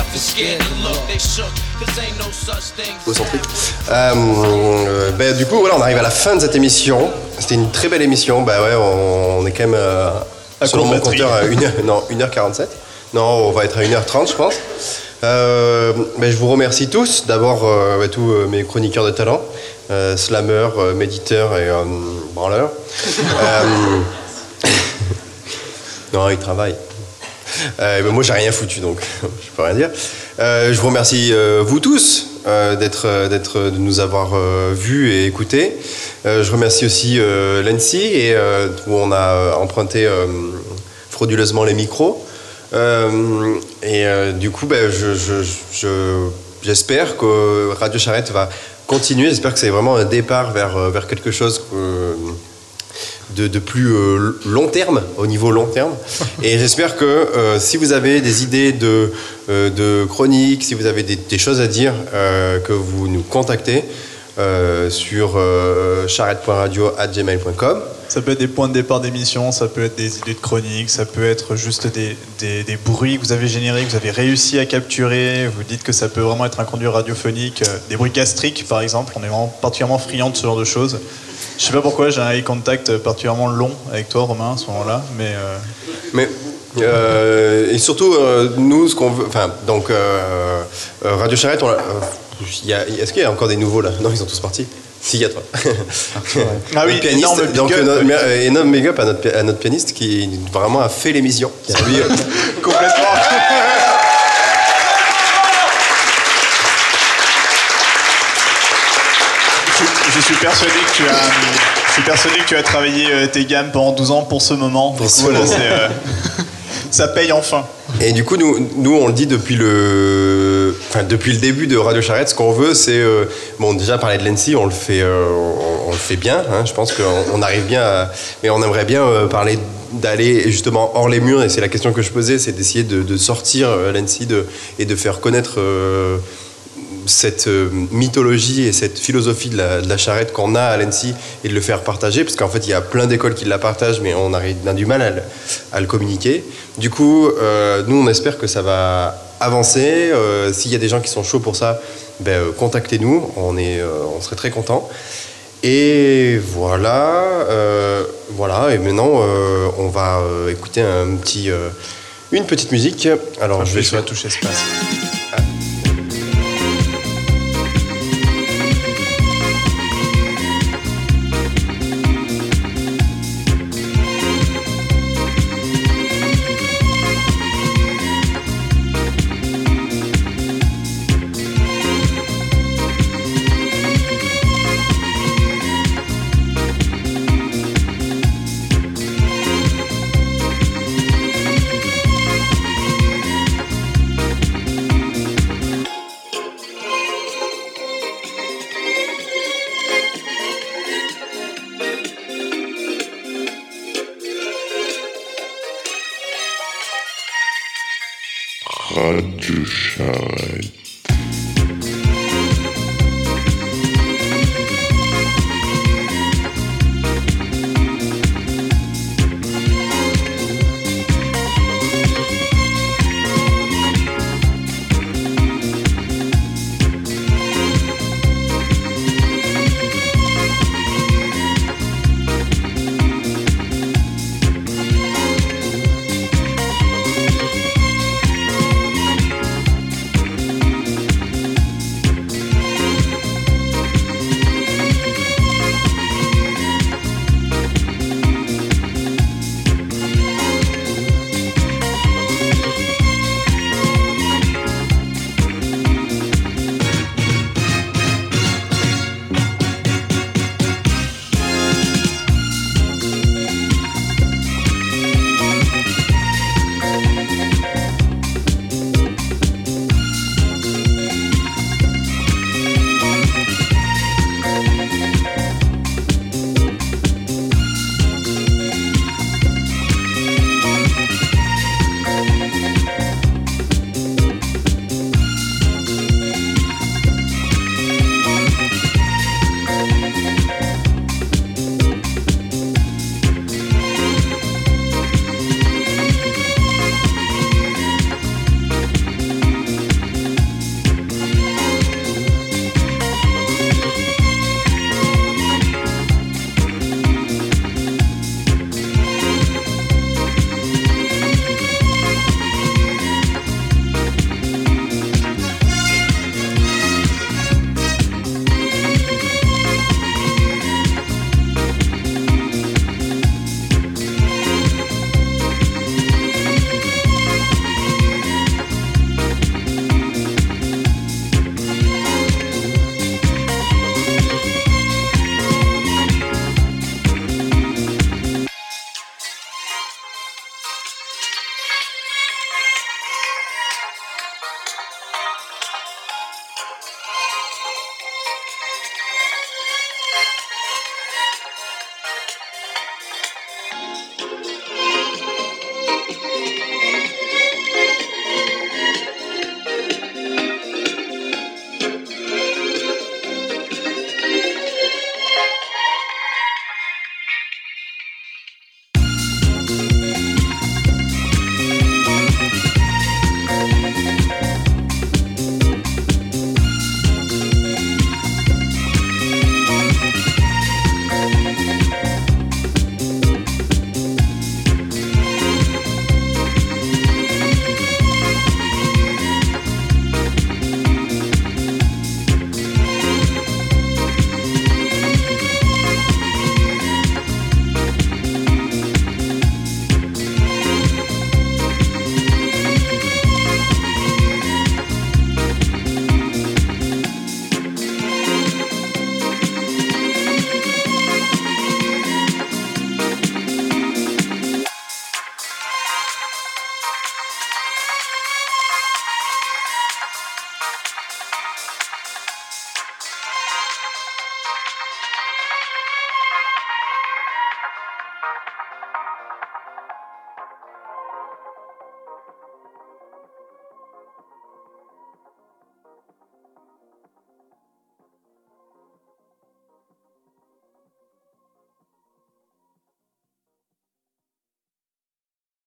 and scared to look. They shook. Cause ain't no such things. Au centrique. Euh, euh, ben, du coup, voilà, on arrive à la fin de cette émission. C'était une très belle émission. Bah ouais, on, on est quand même, euh, À selon mon compteur, à 1h, non, 1h47. Non, on va être à 1h30, je pense. Euh, ben, je vous remercie tous. D'abord, euh, ben, tous euh, mes chroniqueurs de talent, euh, slameurs, euh, méditeurs et euh, branleurs. Euh, non, ils travaillent. Euh, ben, moi, j'ai rien foutu, donc je peux rien dire. Euh, je vous remercie euh, vous tous euh, d'être, d'être, de nous avoir vus et écoutés. Je remercie aussi l'ANSI et où on a emprunté. frauduleusement les micros. Et du coup, ben, je- je- je- j'espère que Radio Charrette va continuer. J'espère que c'est vraiment un départ vers, vers quelque chose de, plus euh, long terme, au niveau long terme. Et j'espère que euh, si vous avez des idées de, euh, de chroniques, si vous avez des, choses à dire, que vous nous contactez sur charrette.radio.gmail.com. Ça peut être des points de départ d'émission, ça peut être des idées de chronique, ça peut être juste des, des- bruits que vous avez générés, que vous avez réussi à capturer. Vous dites que ça peut vraiment être un conduit radiophonique. Des bruits gastriques, par exemple. On est particulièrement friand de ce genre de choses. Je sais pas pourquoi j'ai un eye contact particulièrement long avec toi, Romain, à ce moment-là, mais. euh, Mais euh, et surtout, euh, nous, ce qu'on veut. Enfin, donc, Radio Charrette, on l'a- euh, il y a- est-ce qu'il y a encore des nouveaux là? Non, ils sont tous partis. Si, il y a toi. Ah oui, pianiste, énorme big donc up, notre- énorme big up à notre, à notre pianiste qui vraiment a fait l'émission. Complètement. Je- Je suis persuadé que tu as, je suis persuadé que tu as travaillé euh, tes gammes pendant 12 ans pour ce moment. Coup, ce voilà, moment. euh, ça paye enfin. Et du coup, nous, nous, on le dit depuis le, enfin, depuis le début de Radio Charrette, ce qu'on veut, c'est, euh, bon, déjà parler de l'ENSI, on le fait, on, on le fait bien. hein, je pense qu'on on arrive bien, à- mais on aimerait bien parler d'aller justement hors les murs. Et c'est la question que je posais, c'est d'essayer de, de sortir l'ENSI de, et de faire connaître. Cette euh, mythologie et cette philosophie de la, de la charrette qu'on a à l'ENSI et de le faire partager, parce qu'en fait, il y a plein d'écoles qui la partagent, mais on, arrive, on a du mal à le, à le communiquer. Du coup, euh, nous, on espère que ça va avancer. Euh, S'il y a des gens qui sont chauds pour ça, ben, euh, contactez-nous, on, est, on serait très contents. Et voilà, voilà. Et maintenant, on va écouter un petit, une petite musique. Alors, je vais sur la touche espace.